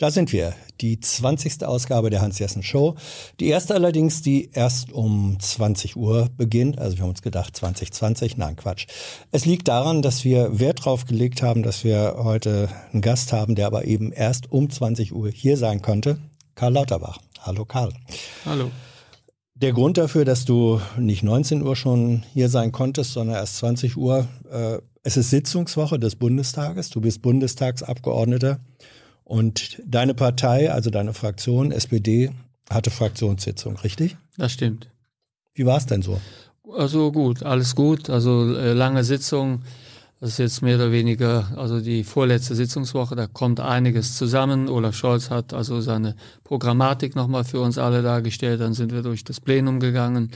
Da sind wir, die 20. Ausgabe der Hans-Jessen Show. Die erste allerdings, die erst um 20 Uhr beginnt. Also wir haben uns gedacht 2020, nein Quatsch. Es liegt daran, dass wir Wert drauf gelegt haben, dass wir heute einen Gast haben, der aber eben erst um 20 Uhr hier sein konnte. Karl Lauterbach. Hallo Karl. Hallo. Der Grund dafür, dass du nicht 19 Uhr schon hier sein konntest, sondern erst 20 Uhr, äh, es ist Sitzungswoche des Bundestages. Du bist Bundestagsabgeordneter. Und deine Partei, also deine Fraktion, SPD, hatte Fraktionssitzung, richtig? Das stimmt. Wie war es denn so? Also gut, alles gut. Also äh, lange Sitzung. Das ist jetzt mehr oder weniger, also die vorletzte Sitzungswoche, da kommt einiges zusammen. Olaf Scholz hat also seine Programmatik nochmal für uns alle dargestellt. Dann sind wir durch das Plenum gegangen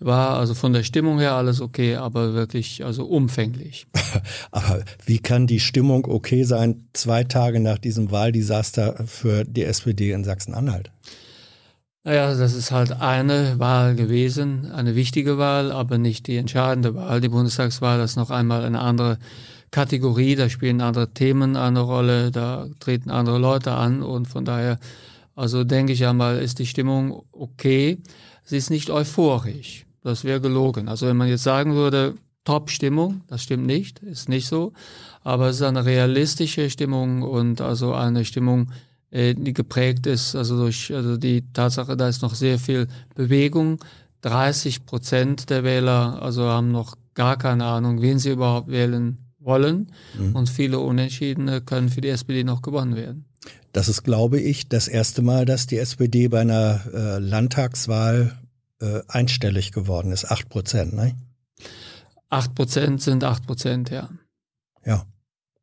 war also von der Stimmung her alles okay, aber wirklich also umfänglich. aber wie kann die Stimmung okay sein, zwei Tage nach diesem Wahldesaster für die SPD in Sachsen-Anhalt? Naja, das ist halt eine Wahl gewesen, eine wichtige Wahl, aber nicht die entscheidende Wahl. Die Bundestagswahl das ist noch einmal eine andere Kategorie, da spielen andere Themen eine Rolle, da treten andere Leute an und von daher, also denke ich einmal, ist die Stimmung okay. Sie ist nicht euphorisch. Das wäre gelogen. Also wenn man jetzt sagen würde, Top-Stimmung, das stimmt nicht, ist nicht so. Aber es ist eine realistische Stimmung und also eine Stimmung, äh, die geprägt ist, also durch also die Tatsache, da ist noch sehr viel Bewegung. 30 Prozent der Wähler also haben noch gar keine Ahnung, wen sie überhaupt wählen wollen. Mhm. Und viele Unentschiedene können für die SPD noch gewonnen werden. Das ist, glaube ich, das erste Mal, dass die SPD bei einer äh, Landtagswahl äh, einstellig geworden ist, acht Prozent, ne? Acht Prozent sind acht Prozent, ja. Ja,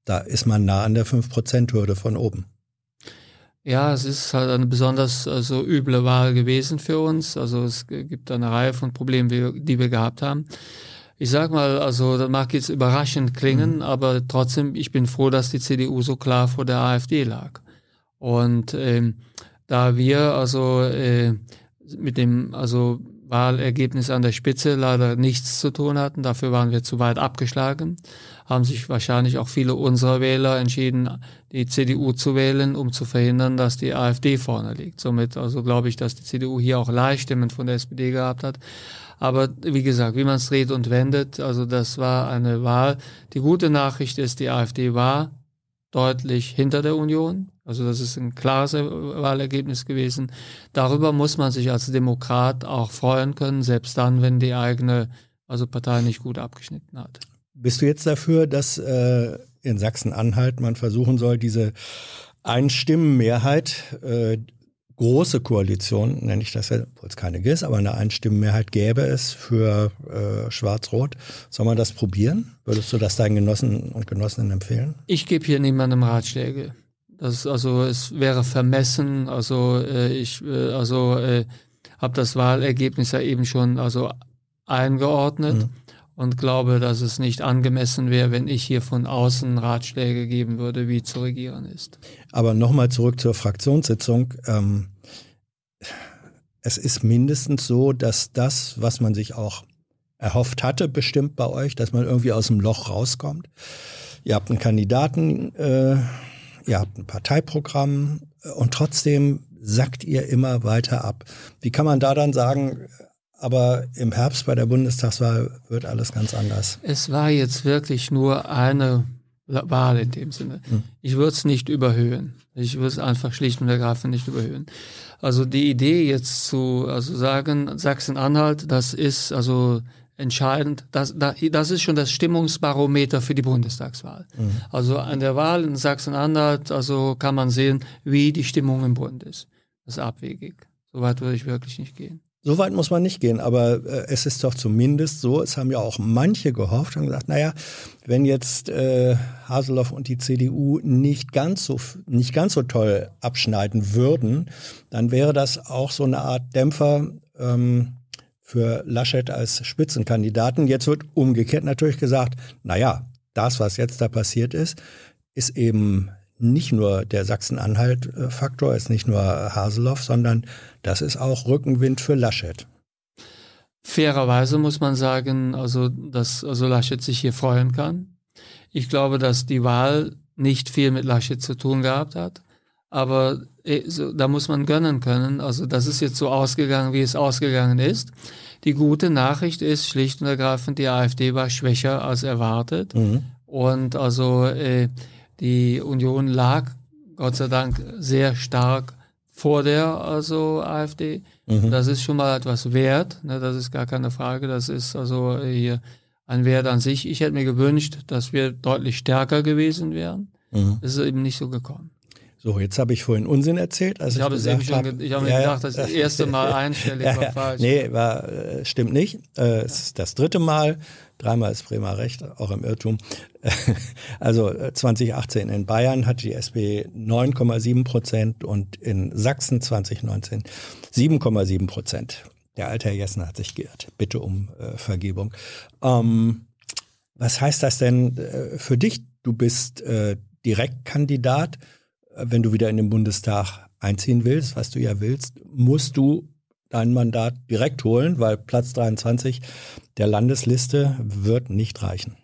da ist man nah an der fünf Prozent Hürde von oben. Ja, es ist halt eine besonders also, üble Wahl gewesen für uns. Also es gibt eine Reihe von Problemen, die wir gehabt haben. Ich sag mal, also das mag jetzt überraschend klingen, mhm. aber trotzdem, ich bin froh, dass die CDU so klar vor der AfD lag. Und ähm, da wir also äh, mit dem also Wahlergebnis an der Spitze leider nichts zu tun hatten. Dafür waren wir zu weit abgeschlagen. Haben sich wahrscheinlich auch viele unserer Wähler entschieden, die CDU zu wählen, um zu verhindern, dass die AfD vorne liegt. Somit also glaube ich, dass die CDU hier auch Leihstimmen von der SPD gehabt hat. Aber wie gesagt, wie man es dreht und wendet, also das war eine Wahl. Die gute Nachricht ist, die AfD war deutlich hinter der Union. Also das ist ein klares Wahlergebnis gewesen. Darüber muss man sich als Demokrat auch freuen können, selbst dann, wenn die eigene also Partei nicht gut abgeschnitten hat. Bist du jetzt dafür, dass äh, in Sachsen-Anhalt man versuchen soll, diese Einstimmenmehrheit, äh, große Koalition, nenne ich das ja, obwohl es keine ist, aber eine Einstimmenmehrheit gäbe es für äh, Schwarz-Rot. Soll man das probieren? Würdest du das deinen Genossen und Genossinnen empfehlen? Ich gebe hier niemandem Ratschläge. Das, also es wäre vermessen. Also äh, ich äh, also äh, habe das Wahlergebnis ja eben schon also eingeordnet mhm. Und glaube, dass es nicht angemessen wäre, wenn ich hier von außen Ratschläge geben würde, wie zu regieren ist. Aber nochmal zurück zur Fraktionssitzung. Ähm, es ist mindestens so, dass das, was man sich auch erhofft hatte, bestimmt bei euch, dass man irgendwie aus dem Loch rauskommt. Ihr habt einen Kandidaten äh, ihr habt ein Parteiprogramm äh, und trotzdem sackt ihr immer weiter ab. Wie kann man da dann sagen, aber im Herbst bei der Bundestagswahl wird alles ganz anders? Es war jetzt wirklich nur eine Wahl in dem Sinne. Hm. Ich würde es nicht überhöhen. Ich würde es einfach schlicht und ergreifend nicht überhöhen. Also die Idee jetzt zu also sagen, Sachsen-Anhalt, das ist also entscheidend. Das, das ist schon das Stimmungsbarometer für die Bundestagswahl. Mhm. Also an der Wahl in Sachsen-Anhalt, also kann man sehen, wie die Stimmung im Bund ist. Das ist abwegig. Soweit würde ich wirklich nicht gehen. So weit muss man nicht gehen, aber äh, es ist doch zumindest so, es haben ja auch manche gehofft und gesagt, naja, wenn jetzt äh, Haseloff und die CDU nicht ganz so nicht ganz so toll abschneiden würden, dann wäre das auch so eine Art Dämpfer ähm, für Laschet als Spitzenkandidaten. Jetzt wird umgekehrt natürlich gesagt, naja, das, was jetzt da passiert ist, ist eben nicht nur der Sachsen-Anhalt-Faktor, ist nicht nur Haseloff, sondern das ist auch Rückenwind für Laschet. Fairerweise muss man sagen, also, dass also Laschet sich hier freuen kann. Ich glaube, dass die Wahl nicht viel mit Laschet zu tun gehabt hat. aber äh, da muss man gönnen können. Also das ist jetzt so ausgegangen, wie es ausgegangen ist. Die gute Nachricht ist schlicht und ergreifend, die AfD war schwächer als erwartet. Mhm. Und also äh, die Union lag Gott sei Dank sehr stark vor der also AfD. Mhm. Das ist schon mal etwas wert, ne, das ist gar keine Frage. Das ist also hier ein Wert an sich. Ich hätte mir gewünscht, dass wir deutlich stärker gewesen wären. Mhm. Das ist eben nicht so gekommen. So, jetzt habe ich vorhin Unsinn erzählt. Als ich, ich habe es eben schon, hab, ich habe mir ja, gedacht, das, das erste Mal einstellig ja, war falsch. Nee, war, äh, stimmt nicht. Äh, es ist das dritte Mal. Dreimal ist Bremer Recht, auch im Irrtum. Also 2018 äh, in Bayern hat die SP 9,7 Prozent und in Sachsen 2019 7,7 Prozent. Der alte Herr Jessen hat sich geirrt. Bitte um äh, Vergebung. Ähm, was heißt das denn äh, für dich? Du bist äh, Direktkandidat. Wenn du wieder in den Bundestag einziehen willst, was du ja willst, musst du dein Mandat direkt holen, weil Platz 23 der Landesliste wird nicht reichen.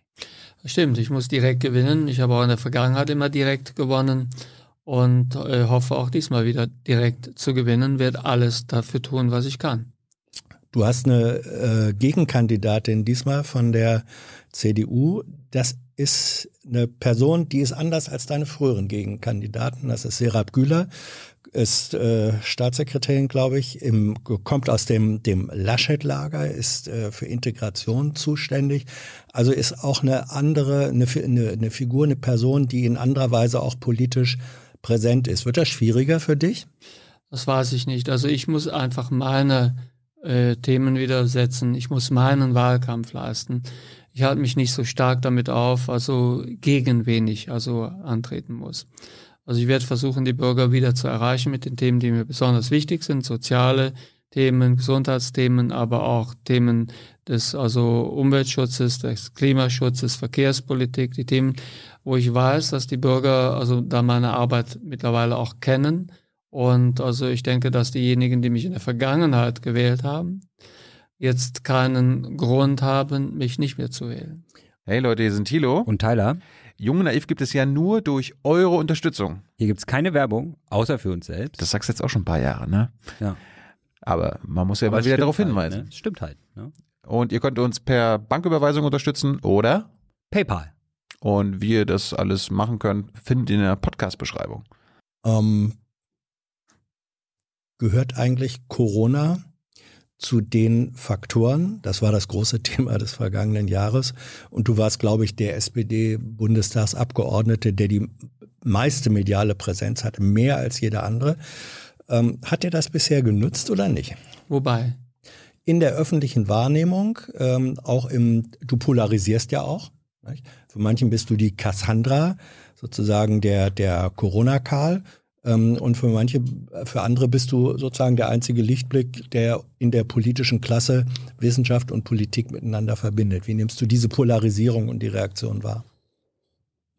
Stimmt, ich muss direkt gewinnen. Ich habe auch in der Vergangenheit immer direkt gewonnen und äh, hoffe auch diesmal wieder direkt zu gewinnen, werde alles dafür tun, was ich kann. Du hast eine äh, Gegenkandidatin diesmal von der CDU. Das ist eine Person, die ist anders als deine früheren Gegenkandidaten. Das ist Serap Güler, ist äh, Staatssekretärin, glaube ich, im, kommt aus dem, dem Laschet-Lager, ist äh, für Integration zuständig. Also ist auch eine andere, eine, eine, eine Figur, eine Person, die in anderer Weise auch politisch präsent ist. Wird das schwieriger für dich? Das weiß ich nicht. Also ich muss einfach meine äh, Themen wieder setzen. Ich muss meinen Wahlkampf leisten. Ich halte mich nicht so stark damit auf, also gegen wen ich also antreten muss. Also ich werde versuchen, die Bürger wieder zu erreichen mit den Themen, die mir besonders wichtig sind, soziale Themen, Gesundheitsthemen, aber auch Themen des also Umweltschutzes, des Klimaschutzes, Verkehrspolitik, die Themen, wo ich weiß, dass die Bürger also da meine Arbeit mittlerweile auch kennen. Und also ich denke, dass diejenigen, die mich in der Vergangenheit gewählt haben, jetzt keinen Grund haben, mich nicht mehr zu wählen. Hey Leute, hier sind Thilo und Tyler. Jung und Naiv gibt es ja nur durch eure Unterstützung. Hier gibt es keine Werbung, außer für uns selbst. Das sagst du jetzt auch schon ein paar Jahre, ne? Ja. Aber man muss ja Aber mal wieder darauf halt, hinweisen. Ne? Stimmt halt. Ne? Und ihr könnt uns per Banküberweisung unterstützen oder PayPal. Und wie ihr das alles machen könnt, findet ihr in der Podcast-Beschreibung. Ähm, gehört eigentlich Corona zu den Faktoren, das war das große Thema des vergangenen Jahres, und du warst, glaube ich, der SPD-Bundestagsabgeordnete, der die meiste mediale Präsenz hatte, mehr als jeder andere. Ähm, hat dir das bisher genutzt oder nicht? Wobei? In der öffentlichen Wahrnehmung, ähm, auch im, du polarisierst ja auch. Nicht? Für manchen bist du die Cassandra, sozusagen der, der Corona-Karl. Ähm, und für manche, für andere bist du sozusagen der einzige Lichtblick, der in der politischen Klasse Wissenschaft und Politik miteinander verbindet. Wie nimmst du diese Polarisierung und die Reaktion wahr?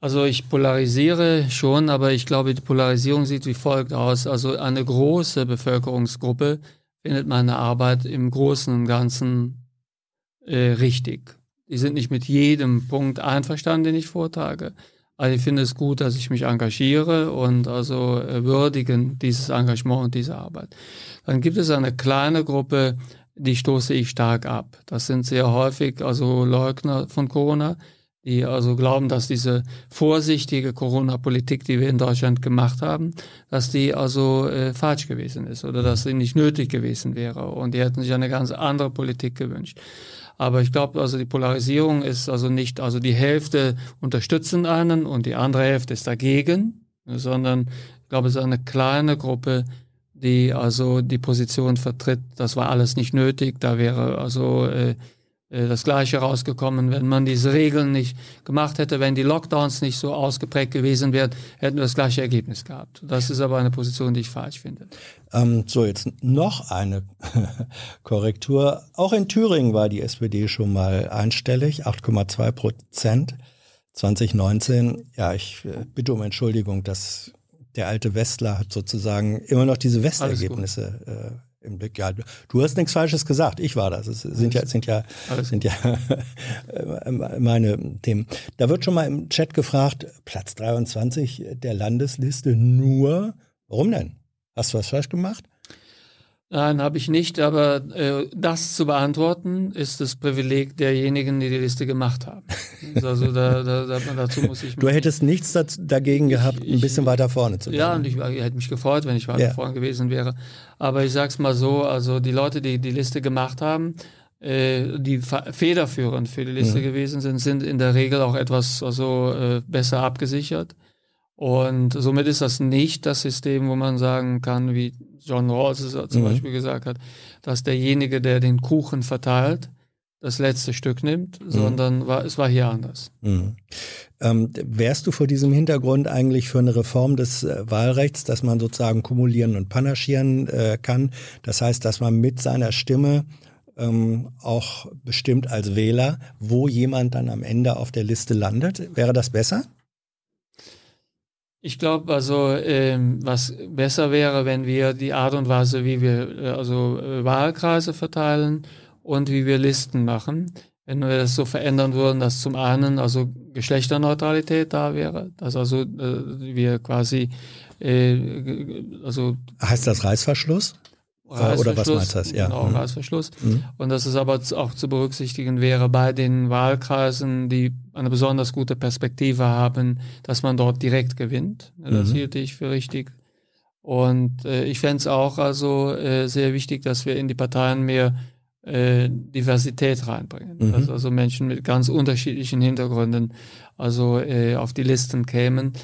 Also ich polarisiere schon, aber ich glaube, die Polarisierung sieht wie folgt aus. Also eine große Bevölkerungsgruppe findet meine Arbeit im Großen und Ganzen äh, richtig. Die sind nicht mit jedem Punkt einverstanden, den ich vortrage. Also ich finde es gut, dass ich mich engagiere und also äh, würdigen dieses Engagement und diese Arbeit. Dann gibt es eine kleine Gruppe, die stoße ich stark ab. Das sind sehr häufig also Leugner von Corona, die also glauben, dass diese vorsichtige Corona-Politik, die wir in Deutschland gemacht haben, dass die also äh, falsch gewesen ist oder dass sie nicht nötig gewesen wäre und die hätten sich eine ganz andere Politik gewünscht. Aber ich glaube, also die Polarisierung ist also nicht, also die Hälfte unterstützen einen und die andere Hälfte ist dagegen, sondern ich glaube, es ist eine kleine Gruppe, die also die Position vertritt, das war alles nicht nötig, da wäre also äh, das Gleiche rausgekommen, wenn man diese Regeln nicht gemacht hätte, wenn die Lockdowns nicht so ausgeprägt gewesen wären, hätten wir das gleiche Ergebnis gehabt. Das ist aber eine Position, die ich falsch finde. Ähm, so, jetzt noch eine Korrektur. Auch in Thüringen war die SPD schon mal einstellig, 8,2 Prozent 2019. Ja, ich äh, bitte um Entschuldigung, dass der alte Westler hat sozusagen immer noch diese Westergebnisse im Blick. Ja, du hast nichts Falsches gesagt. Ich war das. Es sind ja, sind ja, sind ja meine Themen. Da wird schon mal im Chat gefragt, Platz 23 der Landesliste nur, Warum denn? Hast du was falsch gemacht? Nein, habe ich nicht, aber äh, das zu beantworten ist das Privileg derjenigen, die die Liste gemacht haben. Also da, da, da, dazu muss ich. Du hättest nichts dagegen gehabt, ich, ein bisschen weiter vorne zu gehen. Ja, und ich, ich, hätte mich gefreut, wenn ich weiter ja. vorne gewesen wäre. Aber ich sag's mal so: Also die Leute, die die Liste gemacht haben, äh, die federführend für die Liste mhm. gewesen sind, sind in der Regel auch etwas also äh, besser abgesichert. Und somit ist das nicht das System, wo man sagen kann, wie John Rawls es zum mhm. Beispiel gesagt hat, dass derjenige, der den Kuchen verteilt, das letzte Stück nimmt, mhm. sondern war, es war hier anders. Mhm. Ähm, wärst du vor diesem Hintergrund eigentlich für eine Reform des äh, Wahlrechts, dass man sozusagen kumulieren und panaschieren äh, kann? Das heißt, dass man mit seiner Stimme ähm, auch bestimmt als Wähler, wo jemand dann am Ende auf der Liste landet. Wäre das besser? Ich glaube, also ähm, was besser wäre, wenn wir die Art und Weise, wie wir äh, also äh, Wahlkreise verteilen und wie wir Listen machen, wenn wir das so verändern würden, dass zum einen also Geschlechterneutralität da wäre, dass also äh, wir quasi äh, also heißt das Reißverschluss? Oder was meinst du das? Ja. Genau, mhm. Reißverschluss. Mhm. Und dass es aber auch zu berücksichtigen wäre bei den Wahlkreisen, die eine besonders gute Perspektive haben, dass man dort direkt gewinnt. Das mhm. hielte ich für richtig. Und äh, ich fände es auch also äh, sehr wichtig, dass wir in die Parteien mehr äh, Diversität reinbringen. Mhm. Dass also Menschen mit ganz unterschiedlichen Hintergründen also äh, auf die Listen kämen.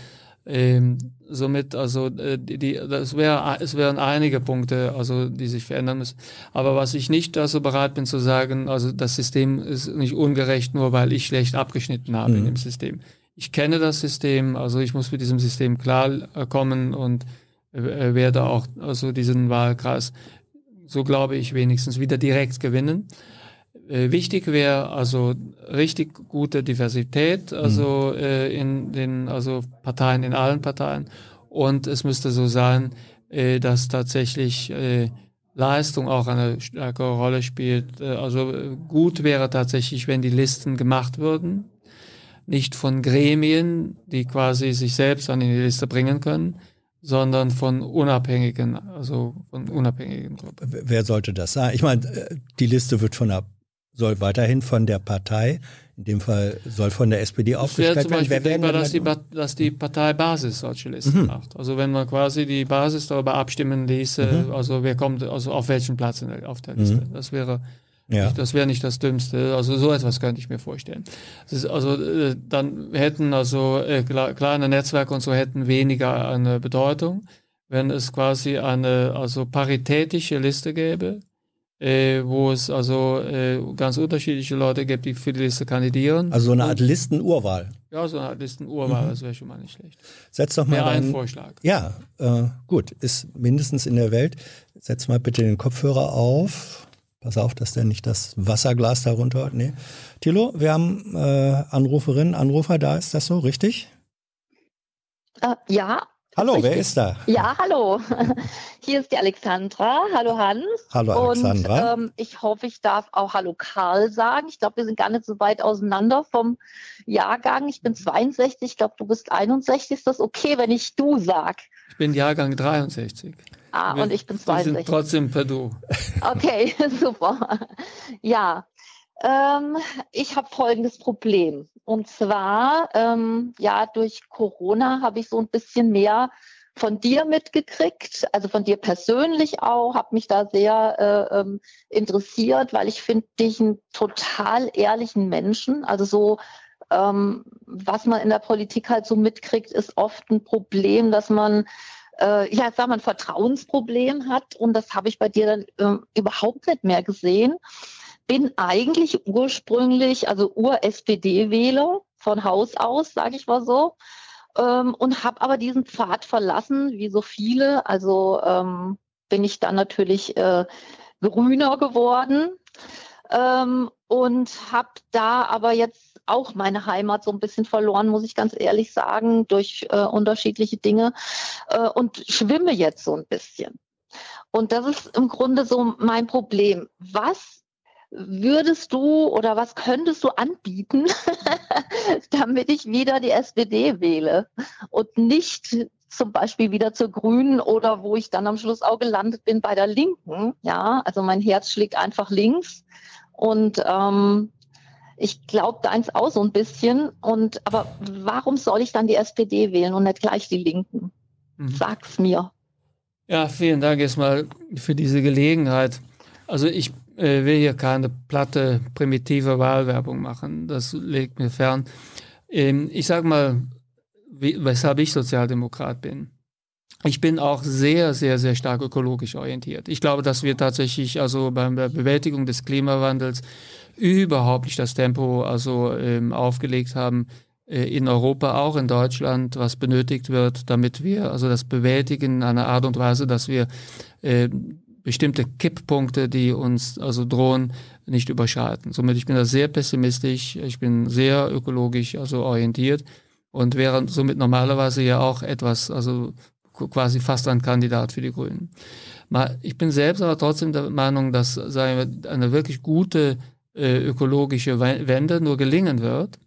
Ähm, somit, also äh, die, das wär, es wären einige Punkte, also die sich verändern müssen. Aber was ich nicht also bereit bin zu sagen, also das System ist nicht ungerecht, nur weil ich schlecht abgeschnitten habe mhm. in dem System. Ich kenne das System, also ich muss mit diesem System klarkommen und äh, werde auch also diesen Wahlkreis, so glaube ich wenigstens, wieder direkt gewinnen. Äh, wichtig wäre also richtig gute Diversität, also mhm. äh, in den also Parteien, in allen Parteien. Und es müsste so sein, äh, dass tatsächlich äh, Leistung auch eine stärkere Rolle spielt. Äh, also äh, gut wäre tatsächlich, wenn die Listen gemacht würden, nicht von Gremien, die quasi sich selbst in die Liste bringen können, sondern von unabhängigen, also von unabhängigen Gruppen. Wer sollte das sein? Ich meine, die Liste wird von der soll weiterhin von der Partei, in dem Fall soll von der SPD aufgestellt werden. Zum Beispiel denkbar, dass die, dass die Parteibasis solche Listen mhm. macht. Also wenn man quasi die Basis darüber abstimmen ließe, mhm. also wer kommt, also auf welchen Platz der, auf der Liste. Mhm. Das wäre ja. Nicht, das wäre nicht das Dümmste. Also so etwas könnte ich mir vorstellen. also äh, dann hätten also äh, kleine Netzwerke und so hätten weniger eine Bedeutung, wenn es quasi eine also paritätische Liste gäbe äh, wo es also äh, ganz unterschiedliche Leute gibt, die für die Liste kandidieren. Also so eine Art Listenurwahl. Ja, so eine Art Listenurwahl, mhm. das wäre schon mal nicht schlecht. Setz doch mal Wäre ein Vorschlag. Ja, äh, gut, ist mindestens in der Welt. Setz mal bitte den Kopfhörer auf. Pass auf, dass der nicht das Wasserglas darunter. Nee. Thilo, wir haben äh, Anruferinnen, Anrufer da, ist das so richtig? Uh, ja, Hallo, wer ist da? Ja, hallo. Hier ist die Alexandra. Hallo Hans. Hallo Alexandra. Und ähm, ich hoffe, ich darf auch Hallo Karl sagen. Ich glaube, wir sind gar nicht so weit auseinander vom Jahrgang. Ich bin 62, ich glaube, du bist 61. Ist das okay, wenn ich du sag? Ich bin Jahrgang 63. Ah, wir, und ich bin 62. Wir sind trotzdem per Du. Okay, super. Ja, ähm, ich habe folgendes Problem. Und zwar, ähm, ja, durch Corona habe ich so ein bisschen mehr von dir mitgekriegt, also von dir persönlich auch, habe mich da sehr äh, ähm, interessiert, weil ich finde dich einen total ehrlichen Menschen. Also so, ähm, was man in der Politik halt so mitkriegt, ist oft ein Problem, dass man äh, ja, sag mal, ein Vertrauensproblem hat. Und das habe ich bei dir dann äh, überhaupt nicht mehr gesehen bin eigentlich ursprünglich, also Ur-SPD-Wähler von Haus aus, sage ich mal so, ähm, und habe aber diesen Pfad verlassen, wie so viele. Also ähm, bin ich dann natürlich äh, grüner geworden ähm, und habe da aber jetzt auch meine Heimat so ein bisschen verloren, muss ich ganz ehrlich sagen, durch äh, unterschiedliche Dinge äh, und schwimme jetzt so ein bisschen. Und das ist im Grunde so mein Problem. Was würdest du oder was könntest du anbieten, damit ich wieder die SPD wähle und nicht zum Beispiel wieder zur Grünen oder wo ich dann am Schluss auch gelandet bin bei der Linken. Ja, also mein Herz schlägt einfach links und ähm, ich glaube deins auch so ein bisschen. Und aber warum soll ich dann die SPD wählen und nicht gleich die Linken? Mhm. Sag's mir. Ja, vielen Dank erstmal für diese Gelegenheit. Also ich äh, will hier keine platte, primitive Wahlwerbung machen. Das legt mir fern. Ähm, ich sage mal, wie, weshalb ich Sozialdemokrat bin. Ich bin auch sehr, sehr, sehr stark ökologisch orientiert. Ich glaube, dass wir tatsächlich also bei der Bewältigung des Klimawandels überhaupt nicht das Tempo also ähm, aufgelegt haben äh, in Europa, auch in Deutschland, was benötigt wird, damit wir also das bewältigen in einer Art und Weise, dass wir äh, bestimmte Kipppunkte, die uns also drohen, nicht überschreiten. Somit ich bin da sehr pessimistisch, ich bin sehr ökologisch also orientiert und wäre somit normalerweise ja auch etwas, also quasi fast ein Kandidat für die Grünen. Ich bin selbst aber trotzdem der Meinung, dass eine wirklich gute äh, ökologische Wende nur gelingen wird,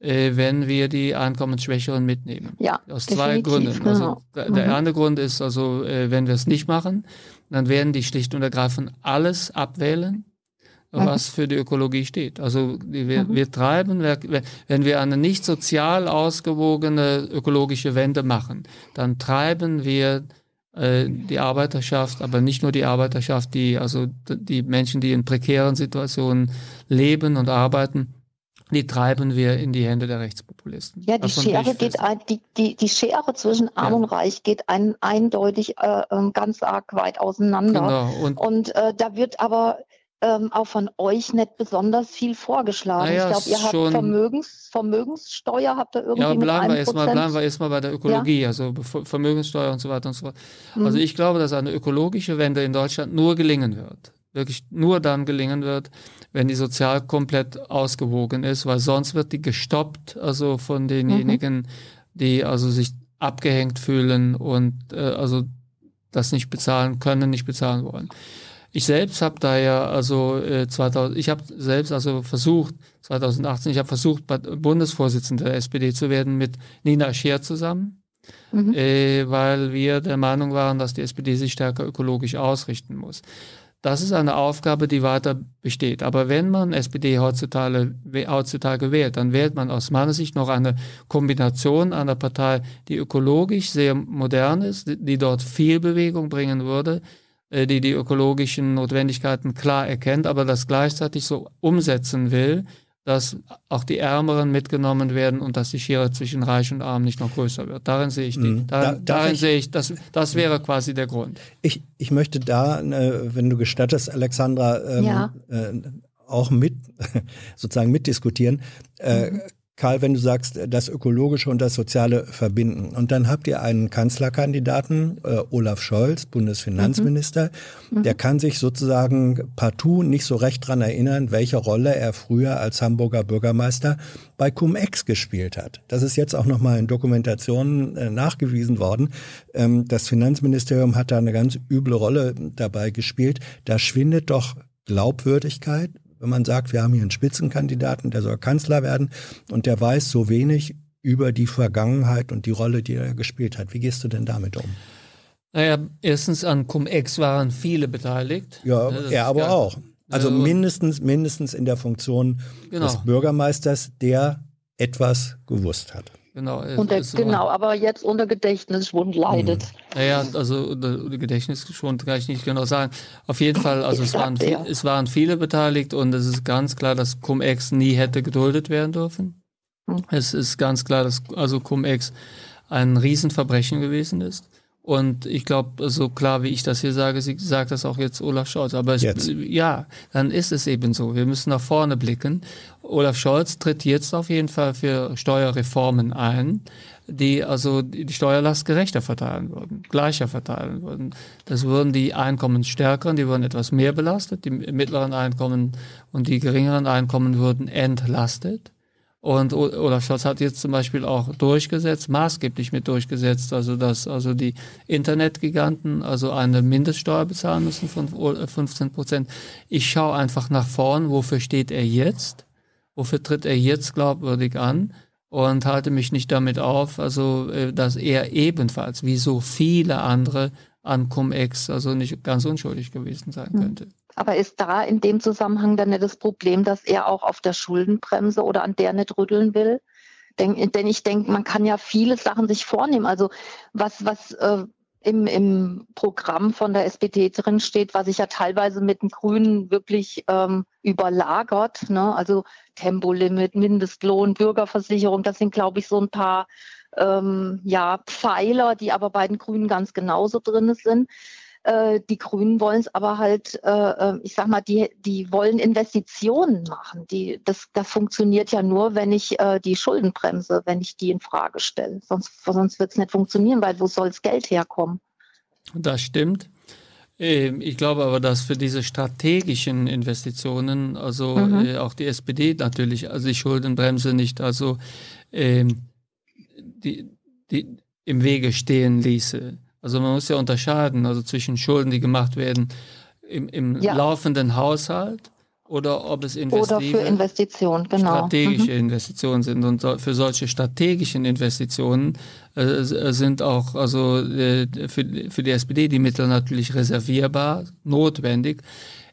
äh, wenn wir die Einkommensschwächeren mitnehmen. Ja, Aus zwei Gründen. Also genau. der, der mhm. eine Grund ist also, äh, wenn wir es nicht machen, dann werden die schlicht und ergreifend alles abwählen, was für die Ökologie steht. Also wir, mhm. wir treiben, wenn wir eine nicht sozial ausgewogene ökologische Wende machen, dann treiben wir äh, die Arbeiterschaft, aber nicht nur die Arbeiterschaft, die also die Menschen, die in prekären Situationen leben und arbeiten, die treiben wir in die Hände der Rechtspopulisten. Ja, die Schere geht ein, die, die, die Schere zwischen Arm ja. und Reich geht ein, eindeutig äh, ähm, ganz arg weit auseinander. Genau. Und, und äh, da wird aber ähm, auch von euch nicht besonders viel vorgeschlagen. Naja, ich glaube, ihr habt Vermögens, Vermögenssteuer, habt ihr irgendwie ja, bleiben mit wir erstmal, bleiben wir erstmal bei der Ökologie, ja. also Vermögenssteuer und so weiter und so fort. Mhm. Also ich glaube, dass eine ökologische Wende in Deutschland nur gelingen wird. Wirklich nur dann gelingen wird, wenn die sozial komplett ausgewogen ist, weil sonst wird die gestoppt, also von denjenigen, mhm. die also sich abgehängt fühlen und äh, also das nicht bezahlen können, nicht bezahlen wollen. Ich selbst habe da ja also äh, 2000, ich habe selbst also versucht 2018, ich habe versucht Bundesvorsitzender der SPD zu werden mit Nina Scher zusammen, mhm. äh, weil wir der Meinung waren, dass die SPD sich stärker ökologisch ausrichten muss. Das ist eine Aufgabe, die weiter besteht. Aber wenn man SPD heutzutage, heutzutage wählt, dann wählt man aus meiner Sicht noch eine Kombination einer Partei, die ökologisch sehr modern ist, die dort viel Bewegung bringen würde, äh, die die ökologischen Notwendigkeiten klar erkennt, aber das gleichzeitig so umsetzen will, dass auch die Ärmeren mitgenommen werden und dass die Schere zwischen Reich und Arm nicht noch größer wird. Darin sehe ich die, mhm. darin, da, darin ich, sehe ich, das, das wäre quasi der Grund. Ich, ich möchte da, äh, wenn du gestattest, Alexandra, ähm, ja. äh, auch mit, sozusagen mitdiskutieren. Äh, mhm. Karl, wenn du sagst, das Ökologische und das Soziale verbinden. Und dann habt ihr einen Kanzlerkandidaten, äh, Olaf Scholz, Bundesfinanzminister, mhm. mhm. der kann sich sozusagen partout nicht so recht dran erinnern, welche Rolle er früher als Hamburger Bürgermeister bei Cum-Ex gespielt hat. Das ist jetzt auch nochmal in Dokumentationen äh, nachgewiesen worden. Ähm, das Finanzministerium hat da eine ganz üble Rolle dabei gespielt. Da schwindet doch Glaubwürdigkeit, wenn man sagt, wir haben hier einen Spitzenkandidaten, der soll Kanzler werden und der weiß so wenig über die Vergangenheit und die Rolle, die er gespielt hat. Wie gehst du denn damit um? Naja, erstens an Cum-Ex waren viele beteiligt. Ja, er aber auch. Also mindestens, mindestens in der Funktion genau. des Bürgermeisters, der etwas gewusst hat. Genau, der, genau, aber jetzt unter Gedächtnisschwund leidet. Mhm. Naja, also unter Gedächtnisschwund kann ich nicht genau sagen. Auf jeden Fall, also es waren, ja. es waren viele beteiligt und es ist ganz klar, dass Cum-Ex nie hätte geduldet werden dürfen. Hm. Es ist ganz klar, dass also Cum-Ex ein Riesenverbrechen gewesen ist. Und ich glaube, so klar wie ich das hier sage, sie sagt das auch jetzt Olaf Scholz. Aber es, ja, dann ist es eben so. Wir müssen nach vorne blicken. Olaf Scholz tritt jetzt auf jeden Fall für Steuerreformen ein, die also die Steuerlast gerechter verteilen würden, gleicher verteilen würden. Das würden die Einkommensstärkeren, die würden etwas mehr belastet, die mittleren Einkommen und die geringeren Einkommen würden entlastet. Und Olaf Scholz hat jetzt zum Beispiel auch durchgesetzt, maßgeblich mit durchgesetzt, also dass also die Internetgiganten also eine Mindeststeuer bezahlen müssen von 15 Prozent. Ich schaue einfach nach vorn, wofür steht er jetzt? Wofür tritt er jetzt glaubwürdig an? und halte mich nicht damit auf, also äh, dass er ebenfalls wie so viele andere an Cum-Ex also nicht ganz unschuldig gewesen sein Hm. könnte. Aber ist da in dem Zusammenhang dann nicht das Problem, dass er auch auf der Schuldenbremse oder an der nicht rütteln will? Denn, denn ich denke, man kann ja viele Sachen sich vornehmen. Also was, was äh, im, im Programm von der SPD drin steht, was sich ja teilweise mit den Grünen wirklich ähm, überlagert. Ne? Also Tempolimit, Mindestlohn, Bürgerversicherung, das sind, glaube ich, so ein paar ähm, ja, Pfeiler, die aber bei den Grünen ganz genauso drin sind. Äh, die Grünen wollen es aber halt, äh, äh, ich sag mal, die, die wollen Investitionen machen. Die, das, das funktioniert ja nur, wenn ich äh, die Schuldenbremse, wenn ich die in Frage stelle. Sonst, sonst wird es nicht funktionieren, weil wo soll das Geld herkommen? Das stimmt. Ähm, Ich glaube aber, dass für diese strategischen Investitionen, also Mhm. äh, auch die SPD natürlich, also die Schuldenbremse nicht, also ähm, die, die im Wege stehen ließe. Also man muss ja unterscheiden, also zwischen Schulden, die gemacht werden im, im Ja. laufenden Haushalt oder ob es Oder für investive Investitionen, genau. strategische Mhm. Investitionen sind. Und so- für solche strategischen Investitionen äh, äh, sind auch also äh, für, für die SPD die Mittel natürlich reservierbar, notwendig.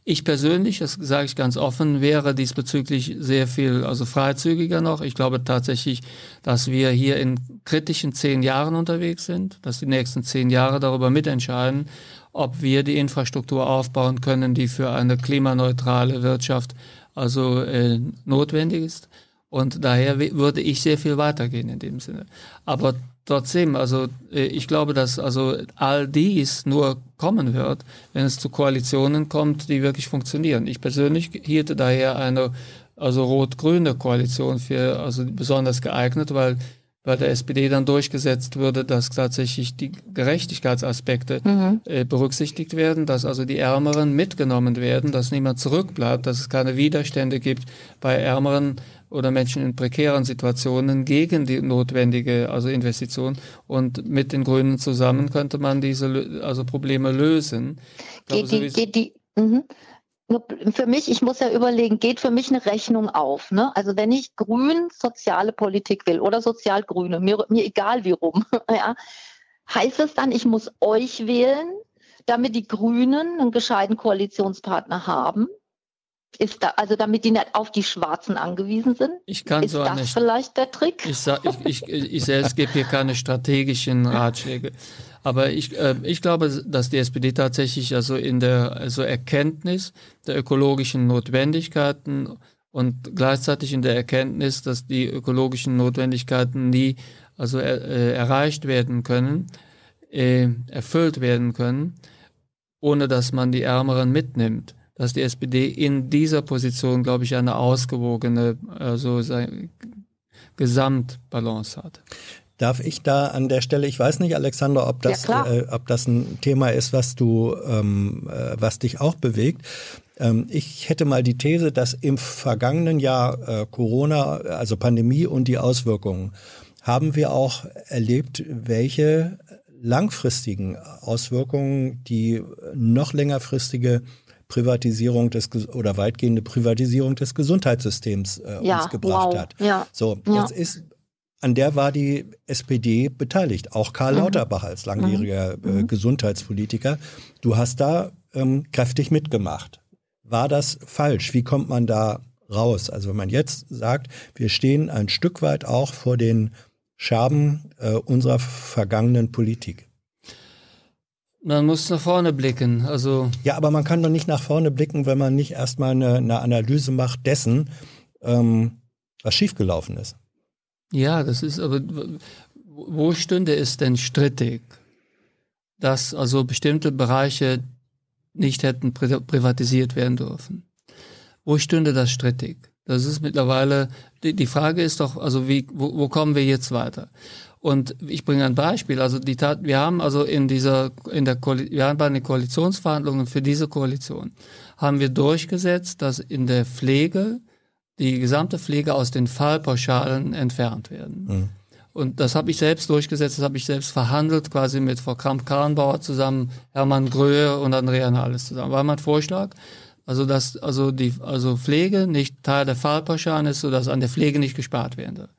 Ich persönlich, das sage ich ganz offen, wäre diesbezüglich sehr viel also freizügiger noch. Ich glaube tatsächlich, dass wir hier in kritischen zehn Jahren unterwegs sind, dass die nächsten zehn Jahre darüber mitentscheiden, ob wir die Infrastruktur aufbauen können, die für eine klimaneutrale Wirtschaft also äh, notwendig ist. Und daher würde ich sehr viel weitergehen in dem Sinne. Aber trotzdem, also äh, ich glaube, dass also all dies nur kommen wird, wenn es zu Koalitionen kommt, die wirklich funktionieren. Ich persönlich hielte daher eine also rot-grüne Koalition für also besonders geeignet, weil bei der SPD dann durchgesetzt würde, dass tatsächlich die Gerechtigkeitsaspekte Mhm. äh, berücksichtigt werden, dass also die Ärmeren mitgenommen werden, dass niemand zurückbleibt, dass es keine Widerstände gibt bei Ärmeren oder Menschen in prekären Situationen gegen die notwendige also Investition und mit den Grünen zusammen könnte man diese also Probleme lösen. Geht die, geht die, mhm. Für mich, ich muss ja überlegen, geht für mich eine Rechnung auf. Ne? Also wenn ich grün soziale Politik will oder sozialgrüne, mir, mir egal wie rum, ja, heißt es dann, ich muss euch wählen, damit die Grünen einen gescheiten Koalitionspartner haben? Ist da, also damit die nicht auf die Schwarzen angewiesen sind? ich kann Ist so eine das vielleicht der Trick? Ich, sag, ich, ich, ich selbst gebe hier keine strategischen Ratschläge. Aber ich, äh, ich glaube, dass die SPD tatsächlich also in der also Erkenntnis der ökologischen Notwendigkeiten und gleichzeitig in der Erkenntnis, dass die ökologischen Notwendigkeiten nie also äh, erreicht werden können, äh, erfüllt werden können, ohne dass man die Ärmeren mitnimmt. Dass die SPD in dieser Position, glaube ich, eine ausgewogene also Gesamtbalance hat. Darf ich da an der Stelle, ich weiß nicht, Alexander, ob das, Ja, äh, ob das ein Thema ist, was du, ähm, äh, was dich auch bewegt. Ähm, ich hätte mal die These, dass im vergangenen Jahr äh, Corona, also Pandemie und die Auswirkungen, haben wir auch erlebt, welche langfristigen Auswirkungen die noch längerfristige Privatisierung des oder weitgehende Privatisierung des Gesundheitssystems äh, Ja, uns gebracht wow. hat. Ja. So, Ja. jetzt ist an der war die SPD beteiligt, auch Karl Mhm. Lauterbach als langjähriger äh, Gesundheitspolitiker. Du hast da ähm, kräftig mitgemacht. War das falsch? Wie kommt man da raus? Also wenn man jetzt sagt, wir stehen ein Stück weit auch vor den Scherben äh, unserer vergangenen Politik. Man muss nach vorne blicken. Also Ja, aber man kann doch nicht nach vorne blicken, wenn man nicht erstmal eine, eine Analyse macht dessen, ähm, was schiefgelaufen ist. ja, das ist aber wo stünde es denn strittig, dass also bestimmte Bereiche nicht hätten pri privatisiert werden dürfen? Wo stünde das strittig? Das ist mittlerweile, die, die Frage ist doch, also wie, wo, wo kommen wir jetzt weiter? Und ich bringe ein Beispiel. Also die Tat, wir haben also in dieser, in der, Koali- wir haben bei den Koalitionsverhandlungen für diese Koalition haben wir durchgesetzt, dass in der Pflege die gesamte Pflege aus den Fallpauschalen entfernt werden. Und das habe ich selbst durchgesetzt, das habe ich selbst verhandelt, quasi mit Frau Kramp-Karrenbauer zusammen, Hermann Gröhe und Andrea Nahles zusammen. War mein Vorschlag. Also, dass also die also Pflege nicht Teil der Fallpauschalen ist, sodass an der Pflege nicht gespart werden soll.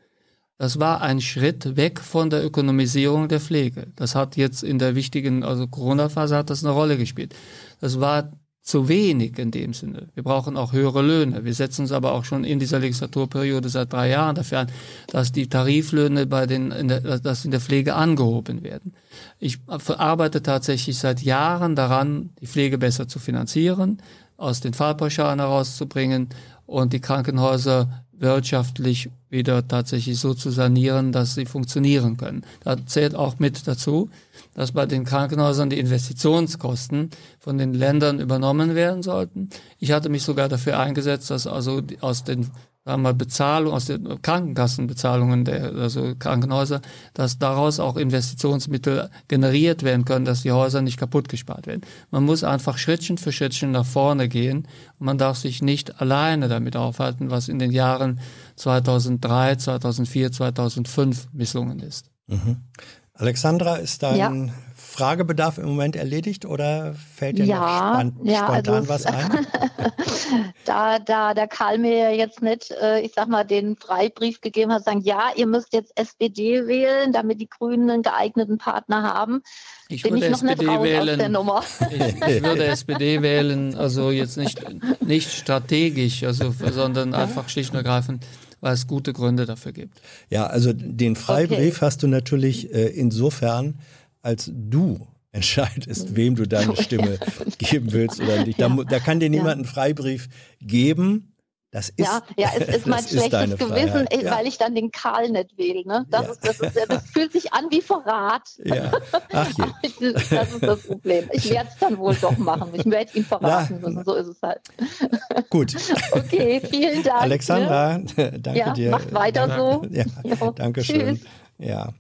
Das war ein Schritt weg von der Ökonomisierung der Pflege. Das hat jetzt in der wichtigen, also Corona-Phase hat das eine Rolle gespielt. Das war zu wenig in dem Sinne. Wir brauchen auch höhere Löhne. Wir setzen uns aber auch schon in dieser Legislaturperiode seit drei Jahren dafür an, dass die Tariflöhne bei den, in der, dass in der Pflege angehoben werden. Ich arbeite tatsächlich seit Jahren daran, die Pflege besser zu finanzieren, aus den Fallpauschalen herauszubringen und die Krankenhäuser wirtschaftlich wieder tatsächlich so zu sanieren, dass sie funktionieren können. Da zählt auch mit dazu, dass bei den Krankenhäusern die Investitionskosten von den Ländern übernommen werden sollten. Ich hatte mich sogar dafür eingesetzt, dass also aus den sagen wir mal, Bezahlung, aus den Krankenkassenbezahlungen der also Krankenhäuser, dass daraus auch Investitionsmittel generiert werden können, dass die Häuser nicht kaputt gespart werden. Man muss einfach Schrittchen für Schrittchen nach vorne gehen und man darf sich nicht alleine damit aufhalten, was in den Jahren 2003, 2004, 2005 misslungen ist. Mhm. Alexandra, ist dein ja. Fragebedarf im Moment erledigt oder fällt dir ja, noch span ja, spontan also was ein? da, da der Karl mir jetzt nicht, äh, ich sag mal, den Freibrief gegeben hat, sagen, ja, ihr müsst jetzt SPD wählen, damit die Grünen einen geeigneten Partner haben. Ich bin würde ich noch SPD nicht raus wählen. aus der Nummer. Ich, ich, würde SPD wählen, also jetzt nicht, nicht strategisch, also, sondern einfach schlicht und ergreifend weil es gute Gründe dafür gibt. Ja, also den Freibrief okay. hast du natürlich äh, insofern, als du entscheidest, wem du deine Stimme geben willst oder nicht. Da, da kann dir niemand einen Freibrief geben. Das ist, ja, ja, es ist mein schlechtes Gewissen, ja. weil ich dann den Karl nicht wähle. Ne? Das, ja. ist, das, ist, das fühlt sich an wie Verrat. Ja. Ach je. das ist das Problem. Ich werde es dann wohl doch machen. Ich werde ihn verraten müssen. So ist es halt. Gut. Okay, vielen Dank. Alexandra, ne? danke ja, dir. Macht weiter so. Ja, danke schön. Ja.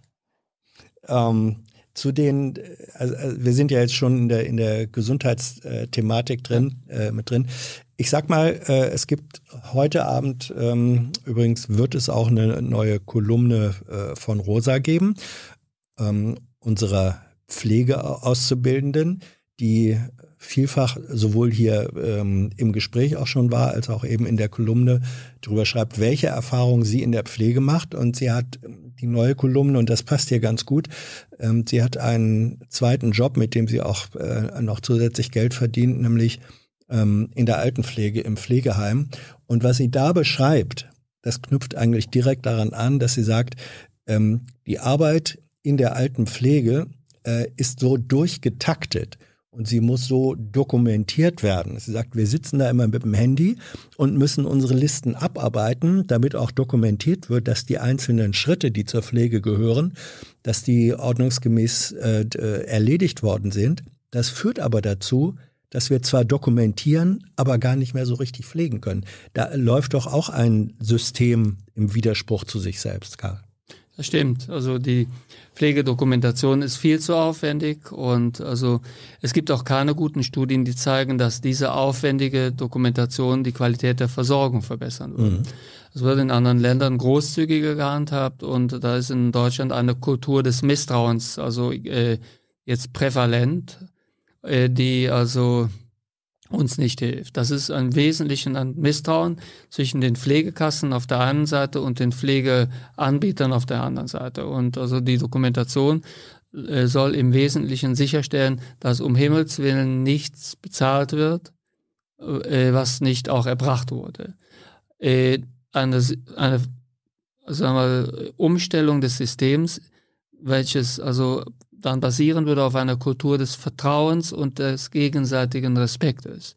Ähm, zu den, also, also wir sind ja jetzt schon in der, in der Gesundheitsthematik drin, äh, mit drin. Ich sag mal, äh, es gibt heute Abend, ähm, übrigens wird es auch eine neue Kolumne äh, von Rosa geben, ähm, unserer Pflegeauszubildenden, die vielfach sowohl hier ähm, im Gespräch auch schon war, als auch eben in der Kolumne darüber schreibt, welche Erfahrungen sie in der Pflege macht. Und sie hat die neue Kolumne, und das passt hier ganz gut, ähm, sie hat einen zweiten Job, mit dem sie auch äh, noch zusätzlich Geld verdient, nämlich ähm, in der Altenpflege im Pflegeheim. Und was sie da beschreibt, das knüpft eigentlich direkt daran an, dass sie sagt, ähm, die Arbeit in der Altenpflege äh, ist so durchgetaktet und sie muss so dokumentiert werden. Sie sagt, wir sitzen da immer mit dem Handy und müssen unsere Listen abarbeiten, damit auch dokumentiert wird, dass die einzelnen Schritte, die zur Pflege gehören, dass die ordnungsgemäß äh, äh erledigt worden sind. Das führt aber dazu, dass wir zwar dokumentieren, aber gar nicht mehr so richtig pflegen können. Da läuft doch auch ein System im Widerspruch zu sich selbst, Karl. Das stimmt. Also die Pflegedokumentation ist viel zu aufwendig und also es gibt auch keine guten Studien, die zeigen, dass diese aufwendige Dokumentation die Qualität der Versorgung verbessern würde. Mhm. Es wird in anderen Ländern großzügiger gehandhabt und da ist in Deutschland eine Kultur des Misstrauens, also äh, jetzt prävalent äh, die also uns nicht hilft. Das ist ein Wesentlichen an Misstrauen zwischen den Pflegekassen auf der einen Seite und den Pflegeanbietern auf der anderen Seite. Und also die Dokumentation äh, soll im Wesentlichen sicherstellen, dass um Himmels Willen nichts bezahlt wird, äh, was nicht auch erbracht wurde. Äh, eine, eine sagen wir, Umstellung des Systems, welches also dann basieren würde auf einer Kultur des Vertrauens und des gegenseitigen Respektes.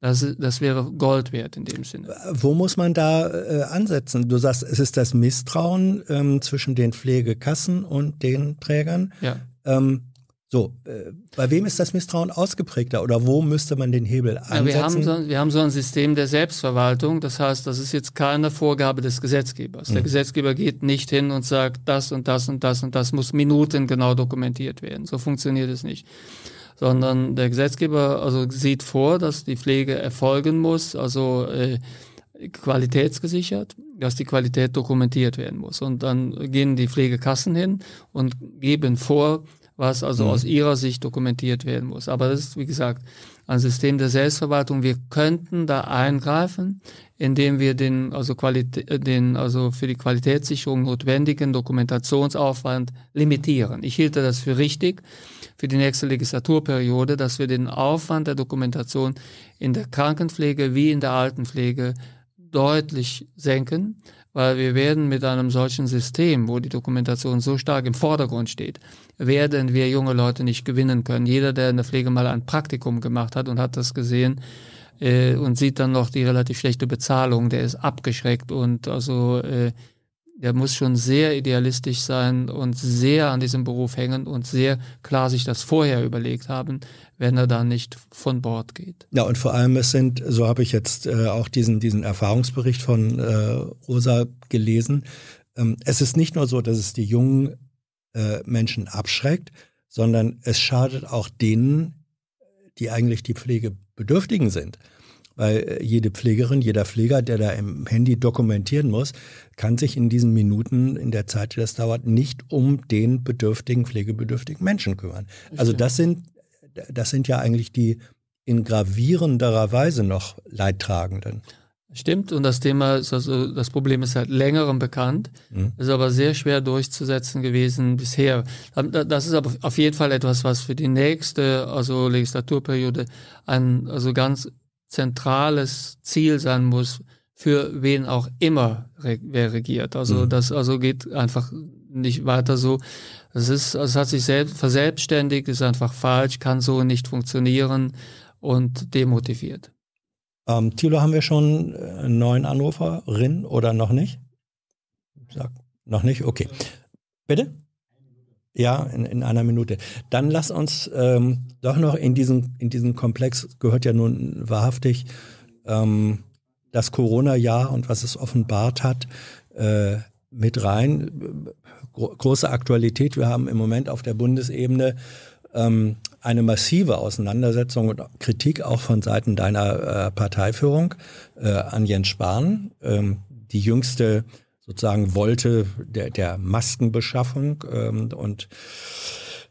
Das, das wäre Gold wert in dem Sinne. Wo muss man da äh, ansetzen? Du sagst, es ist das Misstrauen ähm, zwischen den Pflegekassen und den Trägern. Ja. Ähm, so, äh, bei wem ist das Misstrauen ausgeprägter oder wo müsste man den Hebel ansetzen? Ja, wir, haben so, wir haben so ein System der Selbstverwaltung, das heißt, das ist jetzt keine Vorgabe des Gesetzgebers. Mhm. Der Gesetzgeber geht nicht hin und sagt, das und das und das und das muss minutengenau dokumentiert werden. So funktioniert es nicht. Sondern der Gesetzgeber also sieht vor, dass die Pflege erfolgen muss, also äh, qualitätsgesichert, dass die Qualität dokumentiert werden muss. Und dann gehen die Pflegekassen hin und geben vor, was also mhm. aus ihrer Sicht dokumentiert werden muss. Aber das ist, wie gesagt, ein System der Selbstverwaltung. Wir könnten da eingreifen, indem wir den, also Qualität, den, also für die Qualitätssicherung notwendigen Dokumentationsaufwand limitieren. Ich hielte das für richtig für die nächste Legislaturperiode, dass wir den Aufwand der Dokumentation in der Krankenpflege wie in der Altenpflege deutlich senken, weil wir werden mit einem solchen System, wo die Dokumentation so stark im Vordergrund steht, werden wir junge Leute nicht gewinnen können. Jeder, der in der Pflege mal ein Praktikum gemacht hat und hat das gesehen, äh, und sieht dann noch die relativ schlechte Bezahlung, der ist abgeschreckt und also äh, der muss schon sehr idealistisch sein und sehr an diesem Beruf hängen und sehr klar sich das vorher überlegt haben, wenn er da nicht von Bord geht. Ja, und vor allem es sind, so habe ich jetzt äh, auch diesen, diesen Erfahrungsbericht von äh, Rosa gelesen, ähm, es ist nicht nur so, dass es die jungen äh, Menschen abschreckt, sondern es schadet auch denen, die eigentlich die Pflegebedürftigen sind weil äh, jede Pflegerin, jeder Pfleger, der da im Handy dokumentieren muss, kann sich in diesen Minuten, in der Zeit, die das dauert, nicht um den bedürftigen, pflegebedürftigen Menschen kümmern. Also das sind, das sind ja eigentlich die in gravierenderer Weise noch Leidtragenden. Stimmt, und das Thema ist also, das Problem ist seit längerem bekannt, mhm. ist aber sehr schwer durchzusetzen gewesen bisher. Das ist aber auf jeden Fall etwas, was für die nächste, also Legislaturperiode, ein, also ganz zentrales Ziel sein muss, für wen auch immer wer regiert. Also mhm. das also geht einfach nicht weiter so. Es ist, es hat sich selbst verselbstständigt, ist einfach falsch, kann so nicht funktionieren und demotiviert. Ähm, Thilo, haben wir schon einen neuen Anruferin oder noch nicht? Sag, noch nicht? Okay. Bitte? Ja, in, in einer Minute. Dann lass uns ähm, doch noch in diesen, in diesen Komplex, gehört ja nun wahrhaftig ähm, das Corona-Jahr und was es offenbart hat, äh, mit rein. Gro große Aktualität. Wir haben im Moment auf der Bundesebene ähm, eine massive Auseinandersetzung und Kritik auch von Seiten deiner äh, Parteiführung äh, an Jens Spahn. Ähm, die jüngste sozusagen wollte der, der Maskenbeschaffung ähm, und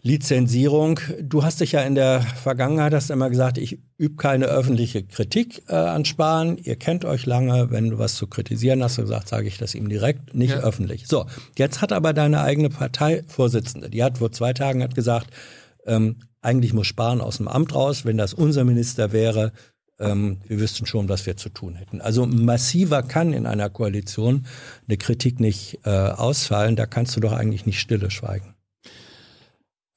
Lizenzierung. Du hast dich ja in der Vergangenheit hast immer gesagt, ich übe keine öffentliche Kritik äh, an Spahn. Ihr kennt euch lange. Wenn du was zu kritisieren hast, gesagt, sage ich das ihm direkt, nicht ja. öffentlich. So, jetzt hat aber deine eigene Parteivorsitzende, die hat vor zwei Tagen hat gesagt, ähm, eigentlich muss Spahn aus dem Amt raus. Wenn das unser Minister wäre, ähm, wir wüssten schon, was wir zu tun hätten. Also massiver kann in einer Koalition eine Kritik nicht äh, ausfallen. Da kannst du doch eigentlich nicht stille schweigen.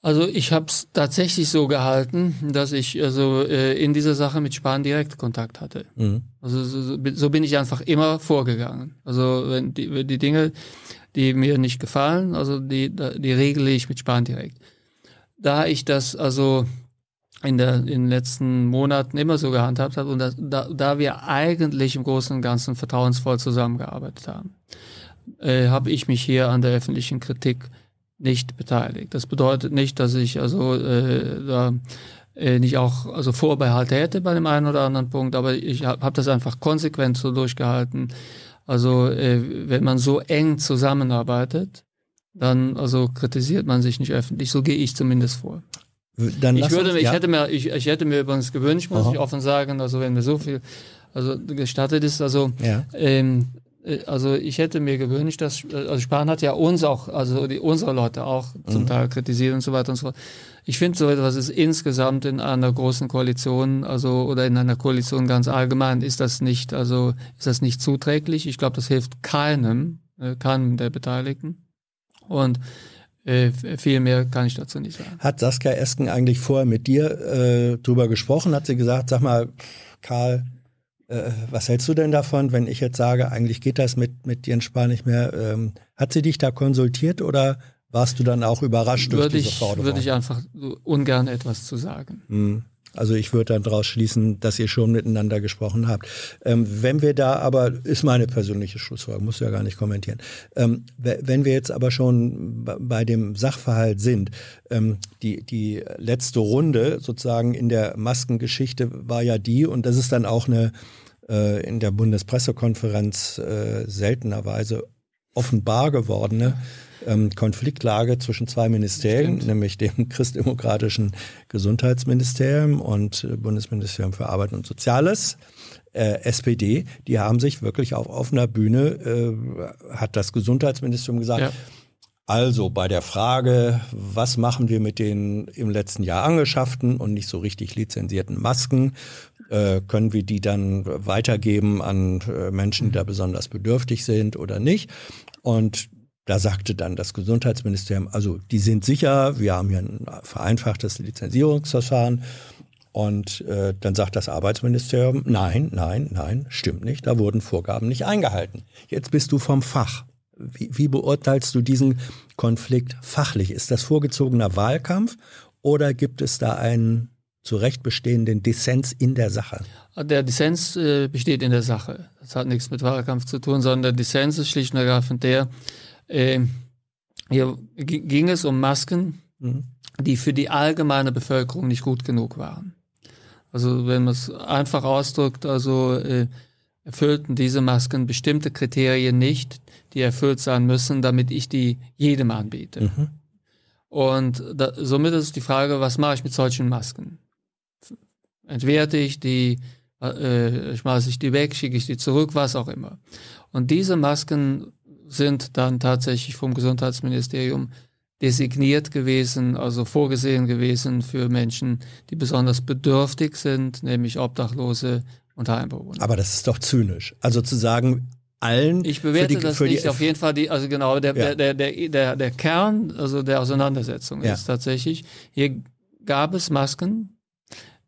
Also ich habe es tatsächlich so gehalten, dass ich also äh, in dieser Sache mit Spahn direkt Kontakt hatte. Mhm. Also so, so, bin ich einfach immer vorgegangen. Also wenn die, wenn die Dinge, die mir nicht gefallen, also die, die regle ich mit Spahn direkt. Da ich das also in, der, in den letzten Monaten immer so gehandhabt habe und das, da, da wir eigentlich im Großen und Ganzen vertrauensvoll zusammengearbeitet haben, äh, habe ich mich hier an der öffentlichen Kritik nicht beteiligt. Das bedeutet nicht, dass ich also äh, da äh, nicht auch also Vorbehalte hätte bei dem einen oder anderen Punkt, aber ich habe hab das einfach konsequent so durchgehalten. Also äh, wenn man so eng zusammenarbeitet, dann also kritisiert man sich nicht öffentlich. So gehe ich zumindest vor. Dann ich würde, uns, ich ja. hätte mir, ich, ich hätte mir übrigens gewünscht, muss Aha. ich offen sagen, also wenn mir so viel, also gestattet ist, also ja. ähm, äh, also ich hätte mir gewünscht, dass also Spahn hat ja uns auch, also die, unsere Leute auch zum mhm. Teil kritisiert und so weiter und so fort. Ich finde so etwas ist insgesamt in einer großen Koalition, also oder in einer Koalition ganz allgemein, ist das nicht, also ist das nicht zuträglich. Ich glaube, das hilft keinem, äh, keinem der Beteiligten. Und äh, viel mehr kann ich dazu nicht sagen. Hat Saskia Esken eigentlich vorher mit dir äh, drüber gesprochen? Hat sie gesagt, sag mal, Karl, äh, was hältst du denn davon, wenn ich jetzt sage, eigentlich geht das mit, mit Jens Spahn nicht mehr? Ähm, hat sie dich da konsultiert oder warst du dann auch überrascht würde durch diese ich, Forderung? Würde ich einfach ungern etwas zu sagen. Hm. Also ich würde dann daraus schließen, dass ihr schon miteinander gesprochen habt. Ähm, wenn wir da aber, ist meine persönliche Schlussfolgerung, muss ja gar nicht kommentieren. Ähm, wenn wir jetzt aber schon bei dem Sachverhalt sind, ähm, die, die letzte Runde sozusagen in der Maskengeschichte war ja die, und das ist dann auch eine äh, in der Bundespressekonferenz äh, seltenerweise offenbar gewordene ähm, Konfliktlage zwischen zwei Ministerien, Stimmt. nämlich dem christdemokratischen Gesundheitsministerium und äh, Bundesministerium für Arbeit und Soziales. Äh, SPD, die haben sich wirklich auf offener Bühne, äh, hat das Gesundheitsministerium gesagt, Ja. also bei der Frage, was machen wir mit den im letzten Jahr angeschafften und nicht so richtig lizenzierten Masken, äh, können wir die dann weitergeben an äh, Menschen, die da besonders bedürftig sind oder nicht? Und da sagte dann das Gesundheitsministerium, also die sind sicher, wir haben hier ein vereinfachtes Lizenzierungsverfahren. Und äh, dann sagt das Arbeitsministerium, nein, nein, nein, stimmt nicht, da wurden Vorgaben nicht eingehalten. Jetzt bist du vom Fach. Wie, wie beurteilst du diesen Konflikt fachlich? Ist das vorgezogener Wahlkampf oder gibt es da einen zu Recht bestehenden Dissens in der Sache? Der Dissens äh, besteht in der Sache. Das hat nichts mit Wahlkampf zu tun, sondern der Dissens ist schlicht und ergreifend der, äh, hier ging es um Masken, Mhm. die für die allgemeine Bevölkerung nicht gut genug waren. Also wenn man es einfach ausdrückt, also äh, erfüllten diese Masken bestimmte Kriterien nicht, die erfüllt sein müssen, damit ich die jedem anbiete. Mhm. Und da, somit ist die Frage, was mache ich mit solchen Masken? Entwerte ich die, äh, schmeiße ich die weg, schicke ich die zurück, was auch immer. Und diese Masken sind dann tatsächlich vom Gesundheitsministerium designiert gewesen, also vorgesehen gewesen für Menschen, die besonders bedürftig sind, nämlich Obdachlose und Heimbewohner. Aber das ist doch zynisch. Also zu sagen, allen Ich bewerte für die, das für nicht. die, Auf jeden Fall die, also genau, der, Ja. der, der, der, der Kern, also der Auseinandersetzung Ja. ist tatsächlich, hier gab es Masken,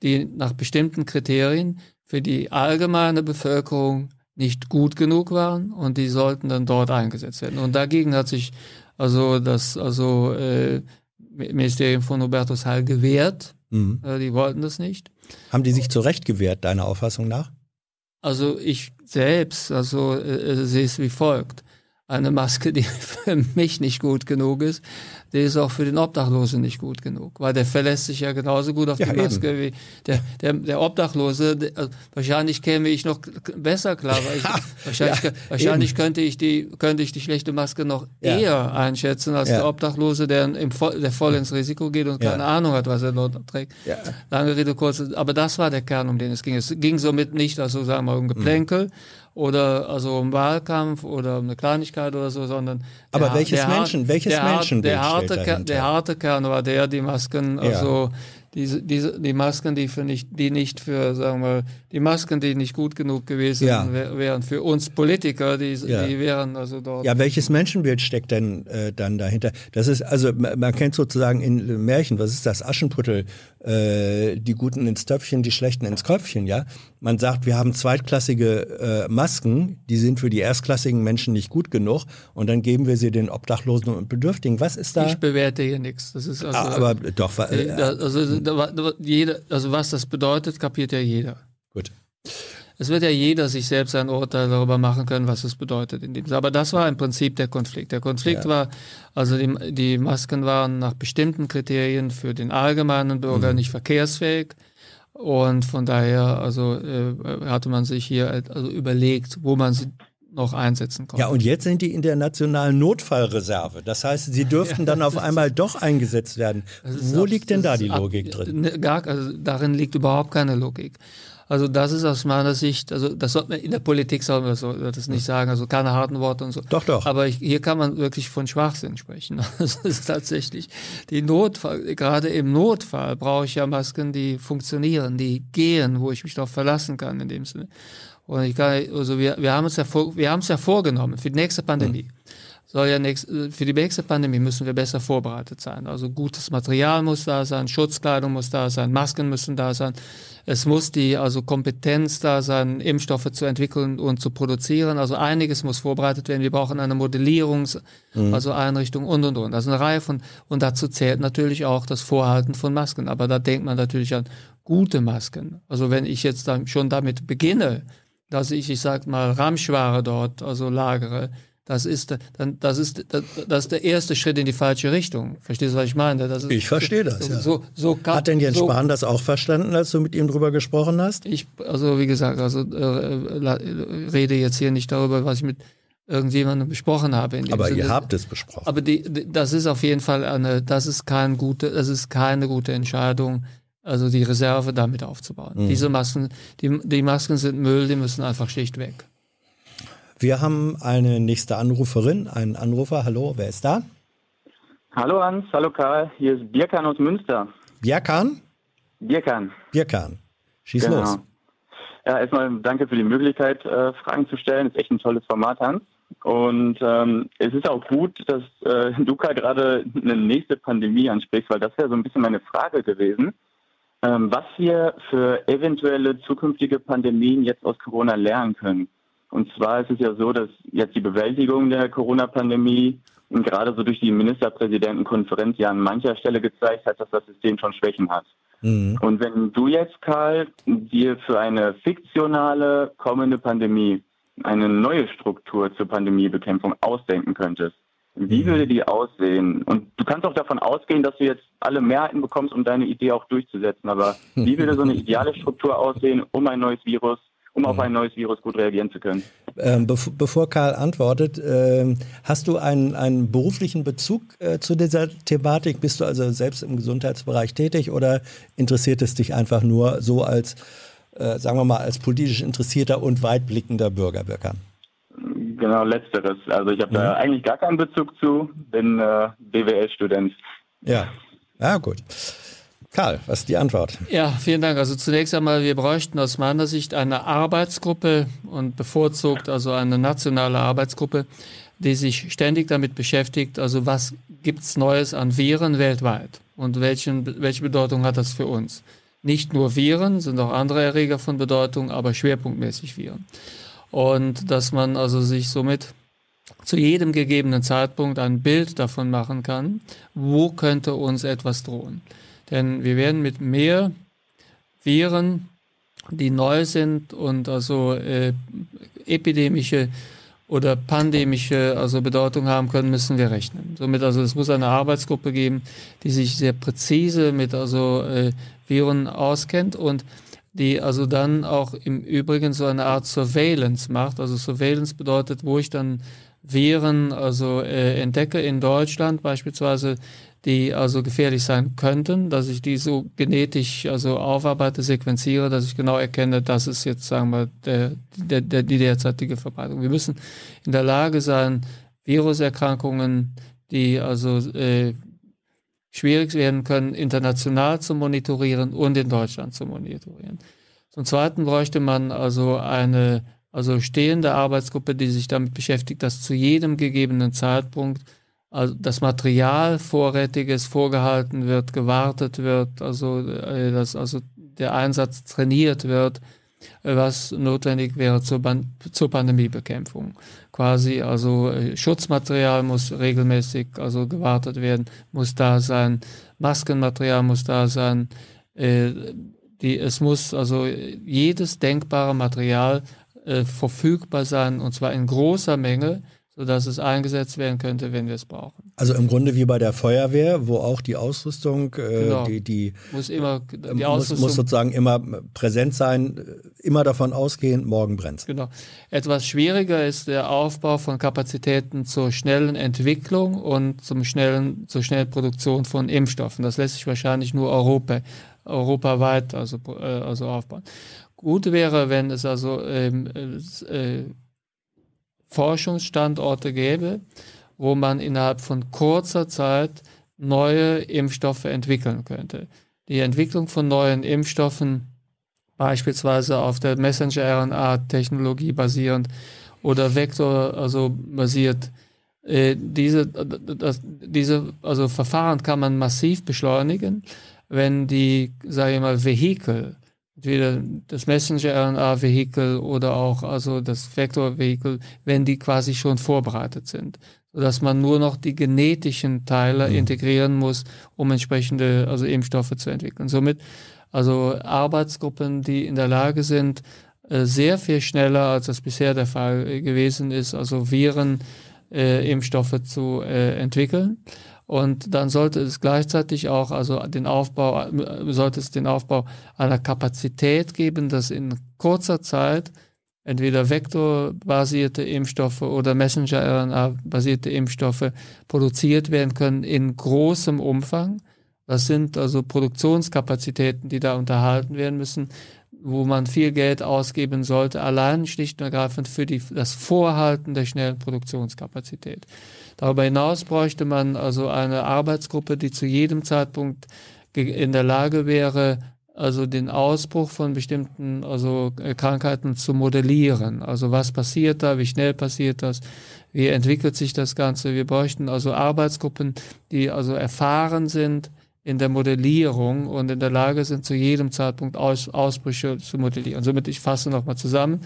die nach bestimmten Kriterien für die allgemeine Bevölkerung nicht gut genug waren und die sollten dann dort eingesetzt werden. Und dagegen hat sich also das also äh, Ministerium von Hubertus Heil gewehrt. Mhm. Äh, die wollten das nicht. Haben die sich zu Recht gewehrt, deiner Auffassung nach? Also ich selbst, also äh, sehe es wie folgt. Eine Maske, die für mich nicht gut genug ist, die ist auch für den Obdachlosen nicht gut genug, weil der verlässt sich ja genauso gut auf Ja, die Maske wie der, der, der Obdachlose. Der, also wahrscheinlich käme ich noch besser klar, weil ich, wahrscheinlich, ja, wahrscheinlich könnte ich die könnte ich die schlechte Maske noch Ja. eher einschätzen als der Obdachlose, der, im voll, der voll ins Risiko geht und keine Ahnung hat, was er dort trägt. Lange Rede, kurze, aber das war der Kern, um den es ging. Es ging somit nicht, also sagen wir, um Geplänkel oder also um Wahlkampf oder um eine Kleinigkeit oder so, sondern Aber der, welches der, Menschen- welches der, Menschenbild der harte, steht Ker- dahinter? der harte Kern war der, die Masken, Ja. also diese, diese, die Masken, die für nicht, die nicht für, sagen wir, die Masken, die nicht gut genug gewesen Ja. wär, wären für uns Politiker, die, Ja. die wären also dort. Ja, welches Menschenbild steckt denn äh, dann dahinter? Das ist, also man, man kennt sozusagen in Märchen, was ist das? Aschenputtel, äh, die Guten ins Töpfchen, die Schlechten ins Köpfchen, ja? Man sagt, wir haben zweitklassige äh, Masken, die sind für die erstklassigen Menschen nicht gut genug und dann geben wir sie den Obdachlosen und Bedürftigen. Was ist da? Ich bewerte hier nichts. Das ist also, aber doch, äh, äh, also, da, da, jeder, also was das bedeutet, kapiert ja jeder. gut. Es wird ja jeder sich selbst ein Urteil darüber machen können, was es bedeutet in dem Aber das war im Prinzip der Konflikt. Der Konflikt Ja. war, also die, die Masken waren nach bestimmten Kriterien für den allgemeinen Bürger Mhm. nicht verkehrsfähig. Und von daher, also äh, hatte man sich hier also überlegt, wo man sie noch einsetzen konnte. Ja, und jetzt sind die in der nationalen Notfallreserve. Das heißt, sie dürften dann auf einmal doch eingesetzt werden. Wo liegt denn da die ab- Logik drin? Ne, Gar, also darin liegt überhaupt keine Logik. Also das ist aus meiner Sicht, also das sollte man in der Politik soll man so das nicht sagen, also keine harten Worte und so. Doch, doch. Aber ich, hier kann man wirklich von Schwachsinn sprechen. Das ist tatsächlich die Notfall, gerade im Notfall brauche ich ja Masken, die funktionieren, die gehen, wo ich mich darauf verlassen kann in dem Sinne. Und ich kann, also wir, wir haben uns ja vor, wir haben es ja vorgenommen für die nächste Pandemie. Soll ja nächst, für die nächste Pandemie müssen wir besser vorbereitet sein. Also gutes Material muss da sein, Schutzkleidung muss da sein, Masken müssen da sein. Es muss die also Kompetenz da sein, Impfstoffe zu entwickeln und zu produzieren. Also einiges muss vorbereitet werden. Wir brauchen eine Modellierungs, also Einrichtung und und und. Also eine Reihe von und dazu zählt natürlich auch das Vorhalten von Masken. Aber da denkt man natürlich an gute Masken. Also wenn ich jetzt dann schon damit beginne, dass ich, ich sag mal, Ramschware dort also lagere, das ist, dann, das ist, das, ist der erste Schritt in die falsche Richtung. Verstehst du, was ich meine? Ist, Ich verstehe das, So, ja. so, so kann, Hat denn Jens Spahn das auch verstanden, als du mit ihm drüber gesprochen hast? Ich, also wie gesagt, also äh, rede jetzt hier nicht darüber, was ich mit irgendjemandem besprochen habe. Aber Sinne. ihr habt es besprochen. Aber die, die, das ist auf jeden Fall eine, das ist kein gute, das ist keine gute Entscheidung, also die Reserve damit aufzubauen. Mhm. Diese Masken, die, die Masken sind Müll, die müssen einfach schlicht weg. Wir haben eine nächste Anruferin, einen Anrufer. Hallo, wer ist da? Hallo Hans, hallo Karl, hier ist Birkan aus Münster. Bjerkan? Birkan. Bjerkan. Schieß Genau. los. Ja, erstmal danke für die Möglichkeit, äh, Fragen zu stellen. Ist echt ein tolles Format, Hans. Und ähm, es ist auch gut, dass äh, Luca gerade eine nächste Pandemie anspricht, weil das wäre so ein bisschen meine Frage gewesen. Ähm, was wir für eventuelle zukünftige Pandemien jetzt aus Corona lernen können. Und zwar ist es ja so, dass jetzt die Bewältigung der Corona-Pandemie und gerade so durch die Ministerpräsidentenkonferenz ja an mancher Stelle gezeigt hat, dass das System schon Schwächen hat. Mhm. Und wenn du jetzt, Karl, dir für eine fiktionale kommende Pandemie eine neue Struktur zur Pandemiebekämpfung ausdenken könntest, wie Mhm. würde die aussehen? Und du kannst auch davon ausgehen, dass du jetzt alle Mehrheiten bekommst, um deine Idee auch durchzusetzen. Aber wie würde so eine ideale Struktur aussehen, um ein neues Virus, um Mhm. auf ein neues Virus gut reagieren zu können? Ähm, bev bevor Karl antwortet, ähm, hast du einen, einen beruflichen Bezug äh, zu dieser Thematik? Bist du also selbst im Gesundheitsbereich tätig oder interessiert es dich einfach nur so als, äh, sagen wir mal, als politisch interessierter und weitblickender Bürger, Bürger? Genau, letzteres. Also ich habe Mhm. da eigentlich gar keinen Bezug zu, bin äh, BWL-Student. Ja, ja gut. Karl, was ist die Antwort? Ja, vielen Dank. Also zunächst einmal, wir bräuchten aus meiner Sicht eine Arbeitsgruppe und bevorzugt also eine nationale Arbeitsgruppe, die sich ständig damit beschäftigt, also was gibt's Neues an Viren weltweit und welchen, welche Bedeutung hat das für uns. Nicht nur Viren, sind auch andere Erreger von Bedeutung, aber schwerpunktmäßig Viren. Und dass man also sich somit zu jedem gegebenen Zeitpunkt ein Bild davon machen kann, wo könnte uns etwas drohen. Denn wir werden mit mehr Viren, die neu sind und also äh, epidemische oder pandemische also Bedeutung haben können, müssen wir rechnen. Somit also es muss eine Arbeitsgruppe geben, die sich sehr präzise mit also äh, Viren auskennt und die also dann auch im Übrigen so eine Art Surveillance macht. Also Surveillance bedeutet, wo ich dann Viren also äh, entdecke in Deutschland beispielsweise, die also gefährlich sein könnten, dass ich die so genetisch also aufarbeite, sequenziere, dass ich genau erkenne, das ist jetzt sagen wir der, der, der die derzeitige Verbreitung. Wir müssen in der Lage sein, Viruserkrankungen, die also äh, schwierig werden können, international zu monitorieren und in Deutschland zu monitorieren. Zum Zweiten bräuchte man also eine also stehende Arbeitsgruppe, die sich damit beschäftigt, dass zu jedem gegebenen Zeitpunkt also das Material vorrätiges vorgehalten wird, gewartet wird, also äh, dass also der Einsatz trainiert wird, äh, was notwendig wäre zur, Ban zur Pandemiebekämpfung. Quasi also äh, Schutzmaterial muss regelmäßig also gewartet werden, muss da sein, Maskenmaterial muss da sein, äh, die, es muss also jedes denkbare Material äh, verfügbar sein und zwar in großer Menge, sodass es eingesetzt werden könnte, wenn wir es brauchen. Also im Grunde wie bei der Feuerwehr, wo auch die Ausrüstung, äh, Genau. die, die Muss immer die muss, Ausrüstung muss sozusagen immer präsent sein, immer davon ausgehen, morgen brennt Genau. Etwas schwieriger ist der Aufbau von Kapazitäten zur schnellen Entwicklung und zum schnellen, zur schnellen Produktion von Impfstoffen. Das lässt sich wahrscheinlich nur Europa, europaweit also, äh, also aufbauen. Gut wäre, wenn es also ähm, äh, Forschungsstandorte gäbe, wo man innerhalb von kurzer Zeit neue Impfstoffe entwickeln könnte. Die Entwicklung von neuen Impfstoffen beispielsweise auf der Messenger-RNA-Technologie basierend oder Vektor also basiert. Äh, diese, das, diese also Verfahren kann man massiv beschleunigen, wenn die, sage ich mal, Vehikel, entweder das Messenger-RNA-Vehikel oder auch also das Vektor-Vehikel, wenn die quasi schon vorbereitet sind, sodass man nur noch die genetischen Teile integrieren muss, um entsprechende also Impfstoffe zu entwickeln. Somit also Arbeitsgruppen, die in der Lage sind, äh, sehr viel schneller, als das bisher der Fall gewesen ist, also Viren, äh, Impfstoffe zu äh, entwickeln. Und dann sollte es gleichzeitig auch, also den Aufbau, sollte es den Aufbau einer Kapazität geben, dass in kurzer Zeit entweder vektorbasierte Impfstoffe oder Messenger-RNA-basierte Impfstoffe produziert werden können in großem Umfang. Das sind also Produktionskapazitäten, die da unterhalten werden müssen, wo man viel Geld ausgeben sollte, allein schlicht und ergreifend für die, das Vorhalten der schnellen Produktionskapazität. Darüber hinaus bräuchte man also eine Arbeitsgruppe, die zu jedem Zeitpunkt in der Lage wäre, also den Ausbruch von bestimmten also äh, Krankheiten zu modellieren. Also was passiert da, wie schnell passiert das, wie entwickelt sich das Ganze. Wir bräuchten also Arbeitsgruppen, die also erfahren sind in der Modellierung und in der Lage sind, zu jedem Zeitpunkt Aus, Ausbrüche zu modellieren. Somit, ich fasse nochmal zusammen.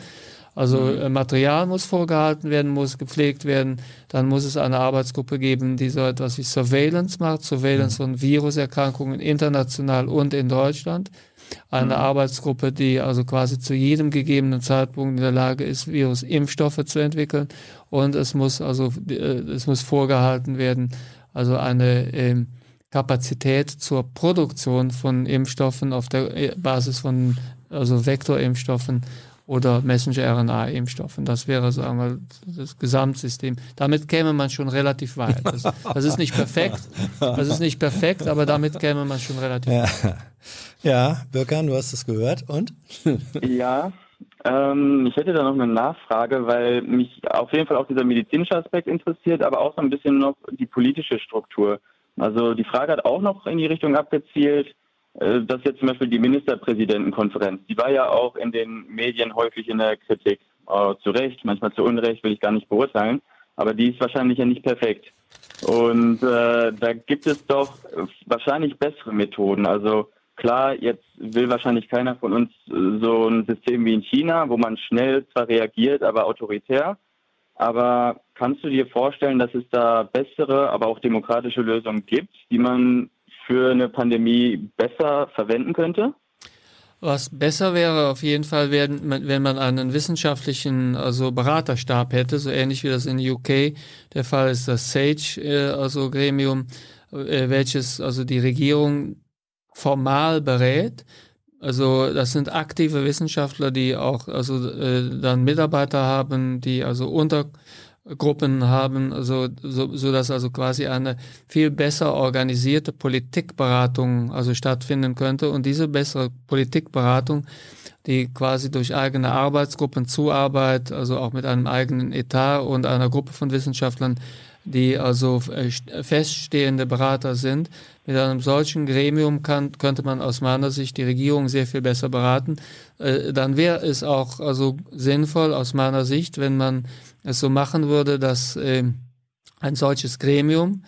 Also mhm. Äh, Material muss vorgehalten werden, muss gepflegt werden. Dann muss es eine Arbeitsgruppe geben, die so etwas wie Surveillance macht, Surveillance mhm. von Viruserkrankungen international und in Deutschland. Eine mhm. Arbeitsgruppe, die also quasi zu jedem gegebenen Zeitpunkt in der Lage ist, Virusimpfstoffe zu entwickeln. Und es muss also, äh, es muss vorgehalten werden, also eine ähm, Kapazität zur Produktion von Impfstoffen auf der äh, Basis von also Vektorimpfstoffen oder Messenger-RNA-Impfstoffen. Das wäre, sagen wir, das Gesamtsystem. Damit käme man schon relativ weit. Das, das, ist nicht perfekt, das ist nicht perfekt, aber damit käme man schon relativ ja. weit. Ja, Birkan, du hast es gehört und? ja, ähm, ich hätte da noch eine Nachfrage, weil mich auf jeden Fall auch dieser medizinische Aspekt interessiert, aber auch so ein bisschen noch die politische Struktur. Also die Frage hat auch noch in die Richtung abgezielt, äh, dass jetzt zum Beispiel die Ministerpräsidentenkonferenz, die war ja auch in den Medien häufig in der Kritik. Äh, zu Recht, manchmal zu Unrecht, will ich gar nicht beurteilen, aber die ist wahrscheinlich ja nicht perfekt. Und äh, da gibt es doch wahrscheinlich bessere Methoden. Also klar, jetzt will wahrscheinlich keiner von uns äh, so ein System wie in China, wo man schnell zwar reagiert, aber autoritär. Aber kannst du dir vorstellen, dass es da bessere, aber auch demokratische Lösungen gibt, die man für eine Pandemie besser verwenden könnte? Was besser wäre auf jeden Fall, wenn man einen wissenschaftlichen also Beraterstab hätte, so ähnlich wie das in UK der Fall ist, das SAGE äh, also Gremium, äh, welches also die Regierung formal berät. Also das sind aktive Wissenschaftler, die auch also äh, dann Mitarbeiter haben, die also unter Gruppen haben, also, so, so dass also quasi eine viel besser organisierte Politikberatung also stattfinden könnte. Und diese bessere Politikberatung, die quasi durch eigene Arbeitsgruppen, Zuarbeit, also auch mit einem eigenen Etat und einer Gruppe von Wissenschaftlern, die also feststehende Berater sind. Mit einem solchen Gremium kann, könnte man aus meiner Sicht die Regierung sehr viel besser beraten. Äh, dann wäre es auch also sinnvoll aus meiner Sicht, wenn man es so machen würde, dass äh, ein solches Gremium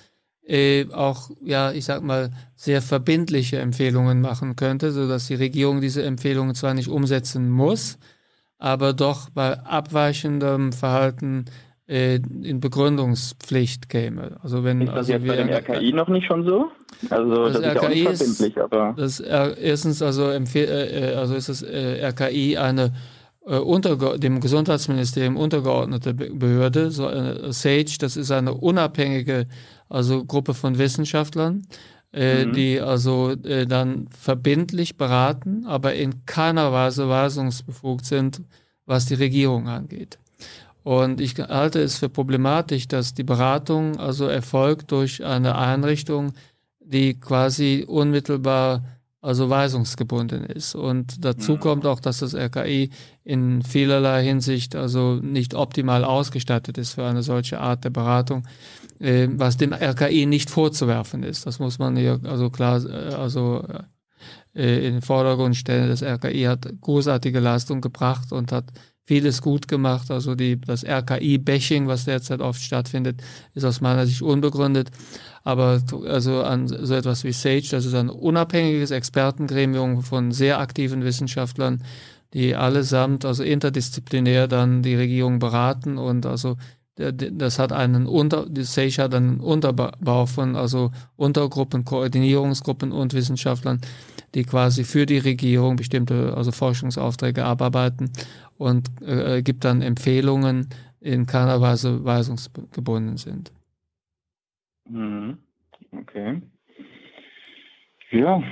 äh, auch, ja, ich sag mal, sehr verbindliche Empfehlungen machen könnte, so dass die Regierung diese Empfehlungen zwar nicht umsetzen muss, aber doch bei abweichendem Verhalten äh, in Begründungspflicht käme. Also wenn ist das also jetzt bei dem RKI noch nicht schon so? Also das, das ist RKI ja auch verbindlich, aber das, erstens also, äh, also ist das äh, RKI eine äh, dem Gesundheitsministerium untergeordnete Behörde, so eine SAGE, das ist eine unabhängige also Gruppe von Wissenschaftlern, äh, mhm. die also äh, dann verbindlich beraten, aber in keiner Weise weisungsbefugt sind, was die Regierung angeht. Und ich halte es für problematisch, dass die Beratung also erfolgt durch eine Einrichtung, die quasi unmittelbar also weisungsgebunden ist. Und dazu mhm. kommt auch, dass das RKI in vielerlei Hinsicht also nicht optimal ausgestattet ist für eine solche Art der Beratung, äh, was dem RKI nicht vorzuwerfen ist. Das muss man hier also klar äh, also äh, in den Vordergrund stellen. Das RKI hat großartige Leistung gebracht und hat vieles gut gemacht. Also die, das RKI-Bashing, was derzeit oft stattfindet, ist aus meiner Sicht unbegründet. Aber also an so etwas wie SAGE, das ist ein unabhängiges Expertengremium von sehr aktiven Wissenschaftlern, die allesamt, also interdisziplinär dann die Regierung beraten und also das hat einen Unter, die SAGE hat einen Unterbau von also Untergruppen, Koordinierungsgruppen und Wissenschaftlern, die quasi für die Regierung bestimmte also Forschungsaufträge abarbeiten und äh, gibt dann Empfehlungen in keiner Weise weisungsgebunden sind. Mhm. Okay. Ja,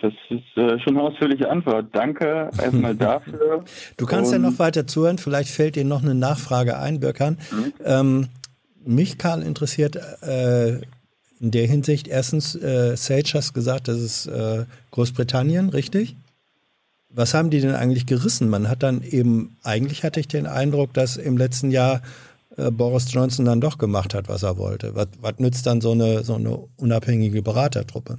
Das ist äh, schon eine ausführliche Antwort. Danke erstmal dafür. Du kannst Und- ja noch weiter zuhören, vielleicht fällt dir noch eine Nachfrage ein, Birkan. Mhm. Ähm, mich, Karl, interessiert äh, in der Hinsicht, erstens, äh, Sage hast gesagt, das ist äh, Großbritannien, richtig? Was haben die denn eigentlich gerissen? Man hat dann eben, eigentlich hatte ich den Eindruck, dass im letzten Jahr äh, Boris Johnson dann doch gemacht hat, was er wollte. Was, was nützt dann so eine, so eine unabhängige Beratertruppe?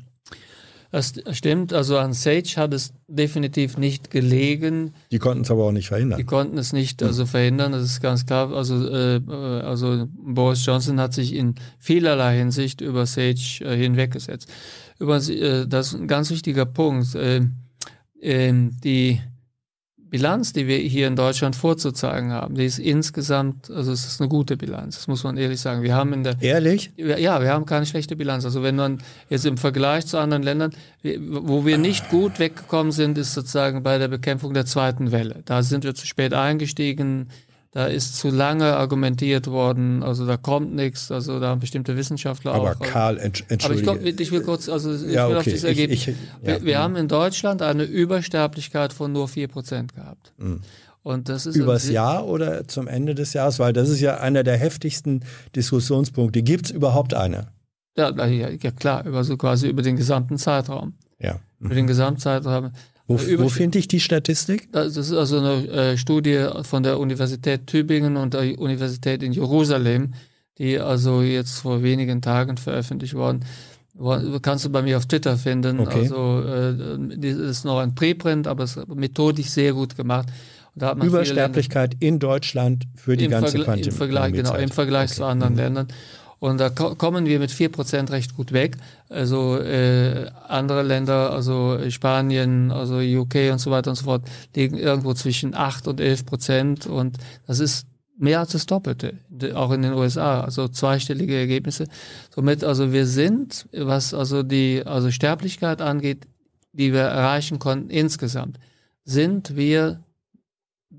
Das stimmt, also an Sage hat es definitiv nicht gelegen. Die konnten es aber auch nicht Die verhindern. konnten es nicht also verhindern, das ist ganz klar. Also, äh, äh, also Boris Johnson hat sich in vielerlei Hinsicht über Sage äh, hinweggesetzt. Übrigens, äh, das ist ein ganz wichtiger Punkt. Äh, ähm, die Bilanz, die wir hier in Deutschland vorzuzeigen haben, die ist insgesamt, also es ist eine gute Bilanz, das muss man ehrlich sagen. Wir haben in der Ehrlich? ja, wir haben keine schlechte Bilanz. Also wenn man jetzt im Vergleich zu anderen Ländern, wo wir nicht gut weggekommen sind, ist sozusagen bei der Bekämpfung der zweiten Welle. Da sind wir zu spät eingestiegen, da ist zu lange argumentiert worden, also da kommt nichts, also da haben bestimmte Wissenschaftler Aber auch. Karl, entsch aber ich, entschuldige. glaub, ich will kurz, also ich Ja, will auf okay. das Ich- Ergebnis. ich- wir, ja. wir haben in Deutschland eine Übersterblichkeit von nur 4% gehabt. Und das ist Mhm. Übers Jahr oder zum Ende des Jahres? Weil das ist ja einer der heftigsten Diskussionspunkte. Gibt es überhaupt eine? Ja, ja, klar, über so quasi über den gesamten Zeitraum. Ja. Über den Gesamtzeitraum. Wo, Über- wo finde ich die Statistik? Das ist also eine äh, Studie von der Universität Tübingen und der Universität in Jerusalem, die also jetzt vor wenigen Tagen veröffentlicht worden. Wo- Kannst du bei mir auf Twitter finden. Okay. Also äh, das ist noch ein Preprint, aber es ist methodisch sehr gut gemacht. Übersterblichkeit in Deutschland für die ganze Vergleich, Pandemie. im Vergleich, genau, im Vergleich zu anderen Ländern. Und da ko kommen wir mit 4% recht gut weg. Also äh, andere Länder, also Spanien, also UK und so weiter und so fort, liegen irgendwo zwischen 8 und 11 Prozent. Und das ist mehr als das Doppelte, auch in den USA, also zweistellige Ergebnisse. Somit, also wir sind, was also die also Sterblichkeit angeht, die wir erreichen konnten insgesamt, sind wir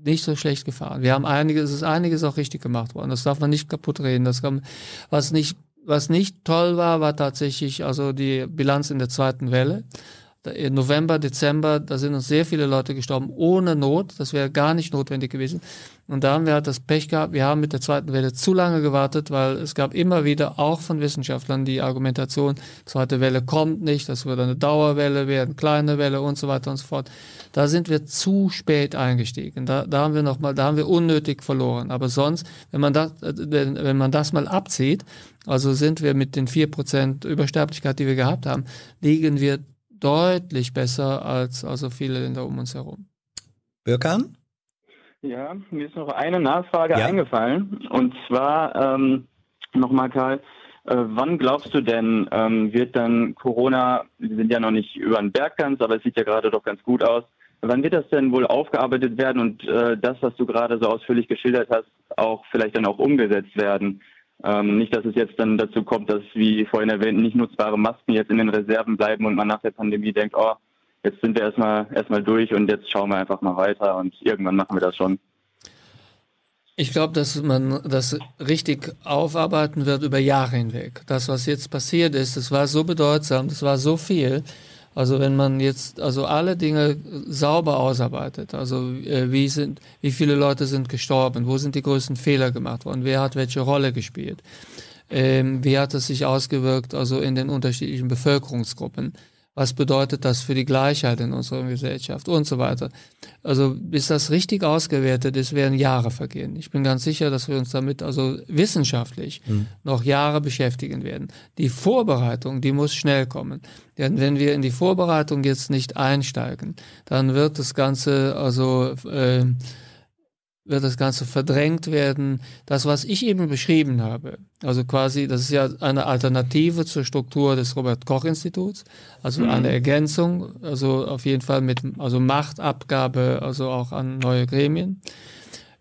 nicht so schlecht gefahren. Wir haben einiges, es ist einiges auch richtig gemacht worden. Das darf man nicht kaputt reden. Das kann, was nicht, was nicht toll war, war tatsächlich also die Bilanz in der zweiten Welle. Im November, Dezember, da sind uns sehr viele Leute gestorben ohne Not. Das wäre gar nicht notwendig gewesen. Und da haben wir halt das Pech gehabt. Wir haben mit der zweiten Welle zu lange gewartet, weil es gab immer wieder auch von Wissenschaftlern die Argumentation, zweite Welle kommt nicht, das wird eine Dauerwelle werden, kleine Welle und so weiter und so fort. Da sind wir zu spät eingestiegen. Da, da haben wir noch mal, da haben wir unnötig verloren. Aber sonst, wenn man das, äh, wenn, wenn man das mal abzieht, also sind wir mit den 4% Übersterblichkeit, die wir gehabt haben, liegen wir deutlich besser als also viele Länder um uns herum. Birkan? Ja, mir ist noch eine Nachfrage Ja. eingefallen. Und zwar ähm, nochmal, Karl, äh, wann glaubst du denn, ähm, wird dann Corona, wir sind ja noch nicht über den Berg ganz, aber es sieht ja gerade doch ganz gut aus, wann wird das denn wohl aufgearbeitet werden und äh, das, was du gerade so ausführlich geschildert hast, auch vielleicht dann auch umgesetzt werden? Ähm, nicht, dass es jetzt dann dazu kommt, dass, wie vorhin erwähnt, nicht nutzbare Masken jetzt in den Reserven bleiben und man nach der Pandemie denkt, oh, jetzt sind wir erstmal erstmal durch und jetzt schauen wir einfach mal weiter und irgendwann machen wir das schon. Ich glaube, dass man das richtig aufarbeiten wird über Jahre hinweg. Das, was jetzt passiert ist, das war so bedeutsam, das war so viel. Also wenn man jetzt also alle Dinge sauber ausarbeitet, also äh, wie sind, wie viele Leute sind gestorben, wo sind die größten Fehler gemacht worden, wer hat welche Rolle gespielt, ähm, wie hat es sich ausgewirkt, also in den unterschiedlichen Bevölkerungsgruppen. Was bedeutet das für die Gleichheit in unserer Gesellschaft und so weiter. Also bis das richtig ausgewertet ist, werden Jahre vergehen. Ich bin ganz sicher, dass wir uns damit also wissenschaftlich noch Jahre beschäftigen werden. Die Vorbereitung, die muss schnell kommen. Denn wenn wir in die Vorbereitung jetzt nicht einsteigen, dann wird das Ganze also äh, wird das Ganze verdrängt werden. Das, was ich eben beschrieben habe, also quasi, das ist ja eine Alternative zur Struktur des Robert-Koch-Instituts, also eine Ergänzung, also auf jeden Fall mit also Machtabgabe, also auch an neue Gremien.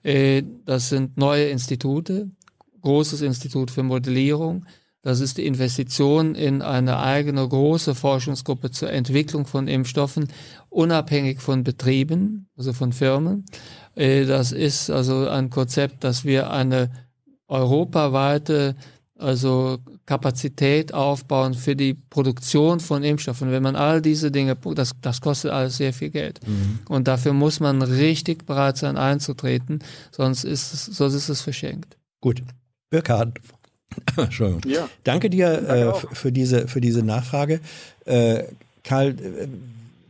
Äh, Das sind neue Institute, großes Institut für Modellierung. Das ist die Investition in eine eigene große Forschungsgruppe zur Entwicklung von Impfstoffen, unabhängig von Betrieben, also von Firmen. Äh, Das ist also ein Konzept, dass wir eine europaweite also Kapazität aufbauen für die Produktion von Impfstoffen. Wenn man all diese Dinge, das, das kostet alles sehr viel Geld. Mhm. Und dafür muss man richtig bereit sein einzutreten, sonst ist es, sonst ist es verschenkt. Gut. Birkhard, Entschuldigung. Ja. Danke dir äh, für, diese, für diese Nachfrage. Äh, Karl, äh,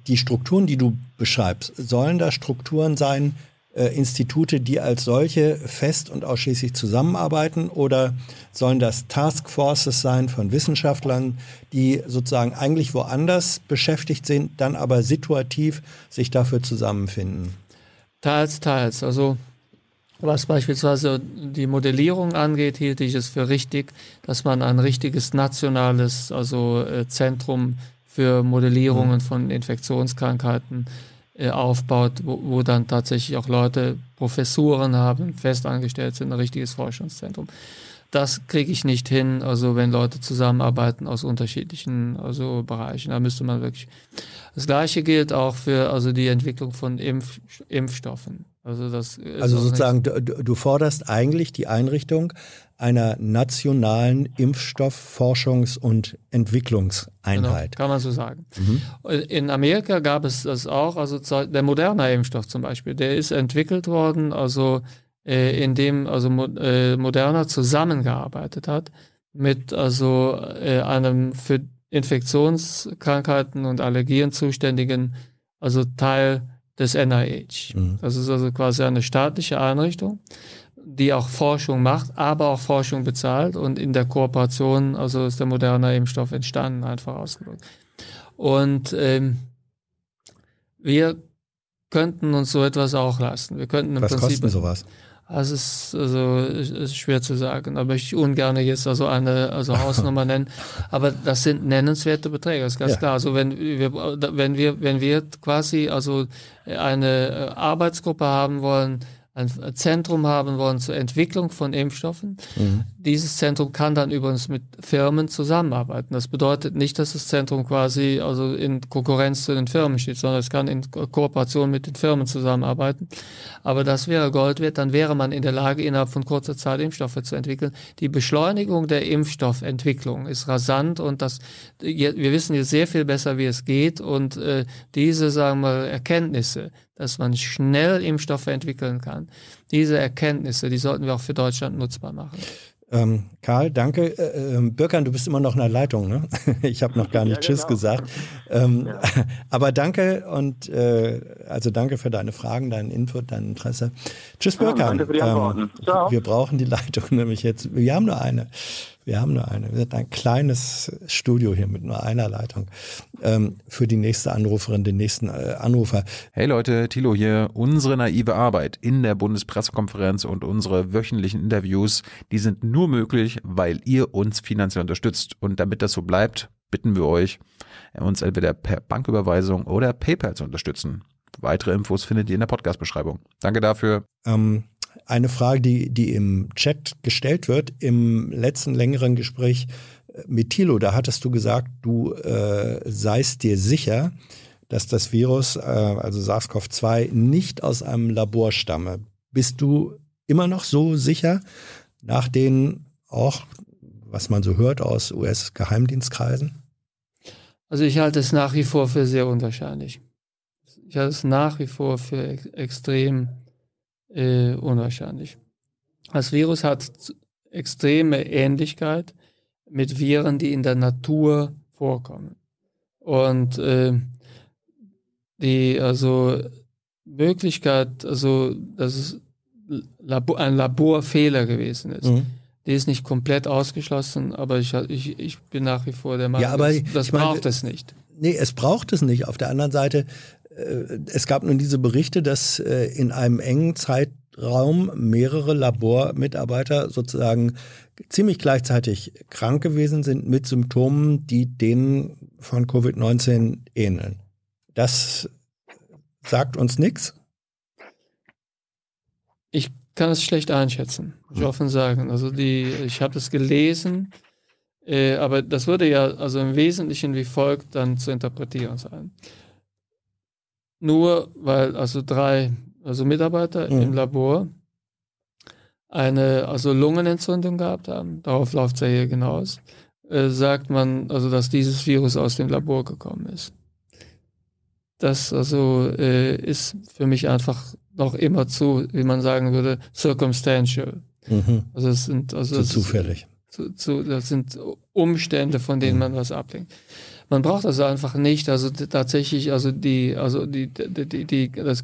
die Strukturen, die du beschreibst, sollen da Strukturen sein, äh, Institute, die als solche fest und ausschließlich zusammenarbeiten oder sollen das Taskforces sein von Wissenschaftlern, die sozusagen eigentlich woanders beschäftigt sind, dann aber situativ sich dafür zusammenfinden? Teils, teils. Also was beispielsweise die Modellierung angeht, hielt ich es für richtig, dass man ein richtiges nationales also äh, Zentrum für Modellierungen mhm. von Infektionskrankheiten äh, aufbaut, wo, wo, dann tatsächlich auch Leute Professuren haben, festangestellt sind, ein richtiges Forschungszentrum. Das kriege ich nicht hin, also wenn Leute zusammenarbeiten aus unterschiedlichen also Bereichen. Da müsste man wirklich. Das gleiche gilt auch für also die Entwicklung von Impf, Impfstoffen. Also, das also sozusagen, du, du, forderst eigentlich die Einrichtung einer nationalen Impfstoffforschungs- und Entwicklungseinheit. Genau, kann man so sagen. Mhm. In Amerika gab es das auch, also der moderne Impfstoff zum Beispiel, der ist entwickelt worden, also äh, in dem also äh, Moderna zusammengearbeitet hat mit also äh, einem für Infektionskrankheiten und Allergien zuständigen also Teil des NIH. Mhm. Das ist also quasi eine staatliche Einrichtung, die auch Forschung macht, aber auch Forschung bezahlt und in der Kooperation, also ist der moderne Impfstoff entstanden, einfach ausgedrückt. Und ähm, wir könnten uns so etwas auch leisten. Wir könnten im Was Prinzip, kostet sowas? Also es ist, also, ist schwer zu sagen. Da möchte ich ungern jetzt also eine also Hausnummer nennen. Aber das sind nennenswerte Beträge, das ist ganz ja. klar. Also wenn wir, wenn wir, wenn wir quasi also eine Arbeitsgruppe haben wollen, ein Zentrum haben wollen zur Entwicklung von Impfstoffen. Mhm. Dieses Zentrum kann dann übrigens mit Firmen zusammenarbeiten. Das bedeutet nicht, dass das Zentrum quasi also in Konkurrenz zu den Firmen steht, sondern es kann in Kooperation mit den Firmen zusammenarbeiten. Aber das wäre Gold wert, dann wäre man in der Lage, innerhalb von kurzer Zeit Impfstoffe zu entwickeln. Die Beschleunigung der Impfstoffentwicklung ist rasant und das, wir wissen jetzt sehr viel besser, wie es geht und äh, diese, sagen wir, Erkenntnisse, dass man schnell Impfstoffe entwickeln kann. Diese Erkenntnisse, die sollten wir auch für Deutschland nutzbar machen. Ähm, Karl, danke. Äh, äh, Birkan, du bist immer noch in der Leitung, ne? Ich habe noch gar nicht ja, Tschüss genau. gesagt. Ähm, ja. Aber danke und äh, also danke für deine Fragen, deinen Input, dein Interesse. Tschüss, Birkan. Ja, danke für die Antworten. Ähm, wir brauchen die Leitung nämlich jetzt. Wir haben nur eine. Wir haben nur eine. Wir sind ein kleines Studio hier mit nur einer Leitung. Ähm, für die nächste Anruferin, den nächsten äh, Anrufer. Hey Leute, Thilo hier. Unsere naive Arbeit in der Bundespressekonferenz und unsere wöchentlichen Interviews, die sind nur möglich, weil ihr uns finanziell unterstützt. Und damit das so bleibt, bitten wir euch, uns entweder per Banküberweisung oder PayPal zu unterstützen. Weitere Infos findet ihr in der Podcast-Beschreibung. Danke dafür. Ähm, eine Frage, die, die im Chat gestellt wird, im letzten längeren Gespräch äh, mit Thilo, da hattest du gesagt, du äh, seist dir sicher, dass das Virus, äh, also SARS-CoV-2, nicht aus einem Labor stamme. Bist du immer noch so sicher, nach den auch, was man so hört aus US-Geheimdienstkreisen? Also ich halte es nach wie vor für sehr unwahrscheinlich. Ich halte es nach wie vor für ex extrem äh, unwahrscheinlich. Das Virus hat extreme Ähnlichkeit mit Viren, die in der Natur vorkommen. Und äh, die also Möglichkeit, also dass es Labor, ein Laborfehler gewesen ist. Mhm. Die ist nicht komplett ausgeschlossen, aber ich, ich, ich bin nach wie vor der Meinung, ja, aber das, das braucht meine, es nicht. Nee, es braucht es nicht. Auf der anderen Seite es gab nun diese Berichte, dass äh, in einem engen Zeitraum mehrere Labormitarbeiter sozusagen ziemlich gleichzeitig krank gewesen sind mit Symptomen, die denen von Covid-19 ähneln. Das sagt uns nichts. Ich kann es schlecht einschätzen, muss ich hm. offen sagen. Also die, ich habe es gelesen, äh, aber das würde ja also im Wesentlichen wie folgt dann zu interpretieren sein nur weil also drei also Mitarbeiter mhm. im Labor eine also Lungenentzündung gehabt haben, darauf läuft es ja hier hinaus, äh, sagt man also, dass dieses Virus aus dem Labor gekommen ist. Das also äh, ist für mich einfach noch immer zu, wie man sagen würde, circumstantial. Mhm. Also es sind also Zu zufällig. zu, zu, das sind Umstände, von denen man was ablenkt. Man braucht also einfach nicht, also tatsächlich, also die, also die, die, die, die das,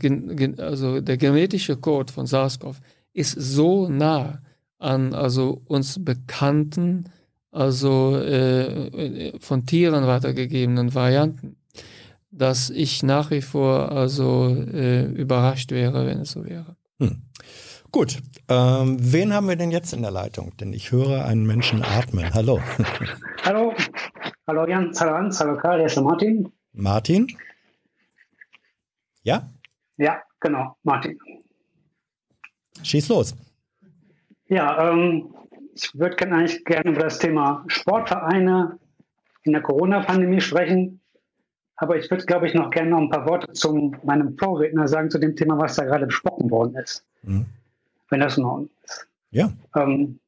also der genetische Code von SARS-CoV ist so nah an also uns bekannten, also äh, von Tieren weitergegebenen Varianten, dass ich nach wie vor also äh, überrascht wäre, wenn es so wäre. Gut, ähm, wen haben wir denn jetzt in der Leitung? Denn ich höre einen Menschen atmen. Hallo, Hallo, hallo Jan, hallo Hans, hallo Karl, hier ist der Martin. Martin? Ja, Ja, genau, Martin. schieß los. Ja, ähm, ich würde gerne eigentlich gerne über das Thema Sportvereine in der Corona-Pandemie sprechen. Aber ich würde, glaube ich, noch gerne noch ein paar Worte zu meinem Vorredner sagen, zu dem Thema, was da gerade besprochen worden ist. Mhm. Wenn das in Ordnung ist. Ja, Ähm,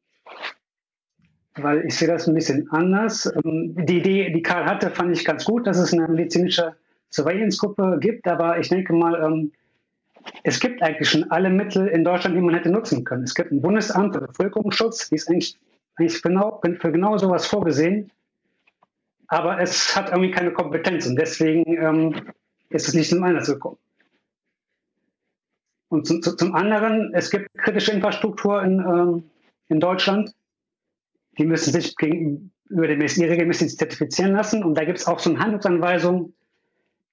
weil ich sehe das ein bisschen anders. Ähm, die Idee, die Karl hatte, fand ich ganz gut, dass es eine medizinische Surveillance-Gruppe gibt. Aber ich denke mal, ähm, es gibt eigentlich schon alle Mittel in Deutschland, die man hätte nutzen können. Es gibt ein Bundesamt für Bevölkerungsschutz, die ist eigentlich, eigentlich genau, für genau sowas vorgesehen. Aber es hat irgendwie keine Kompetenz und deswegen ähm, ist es nicht zum Einsatz gekommen. Und zum, zu- zum anderen, es gibt kritische Infrastruktur in, in Deutschland. Die müssen sich gegenüber dem BSI regelmäßig zertifizieren lassen. Und da gibt es auch so eine Handlungsanweisung,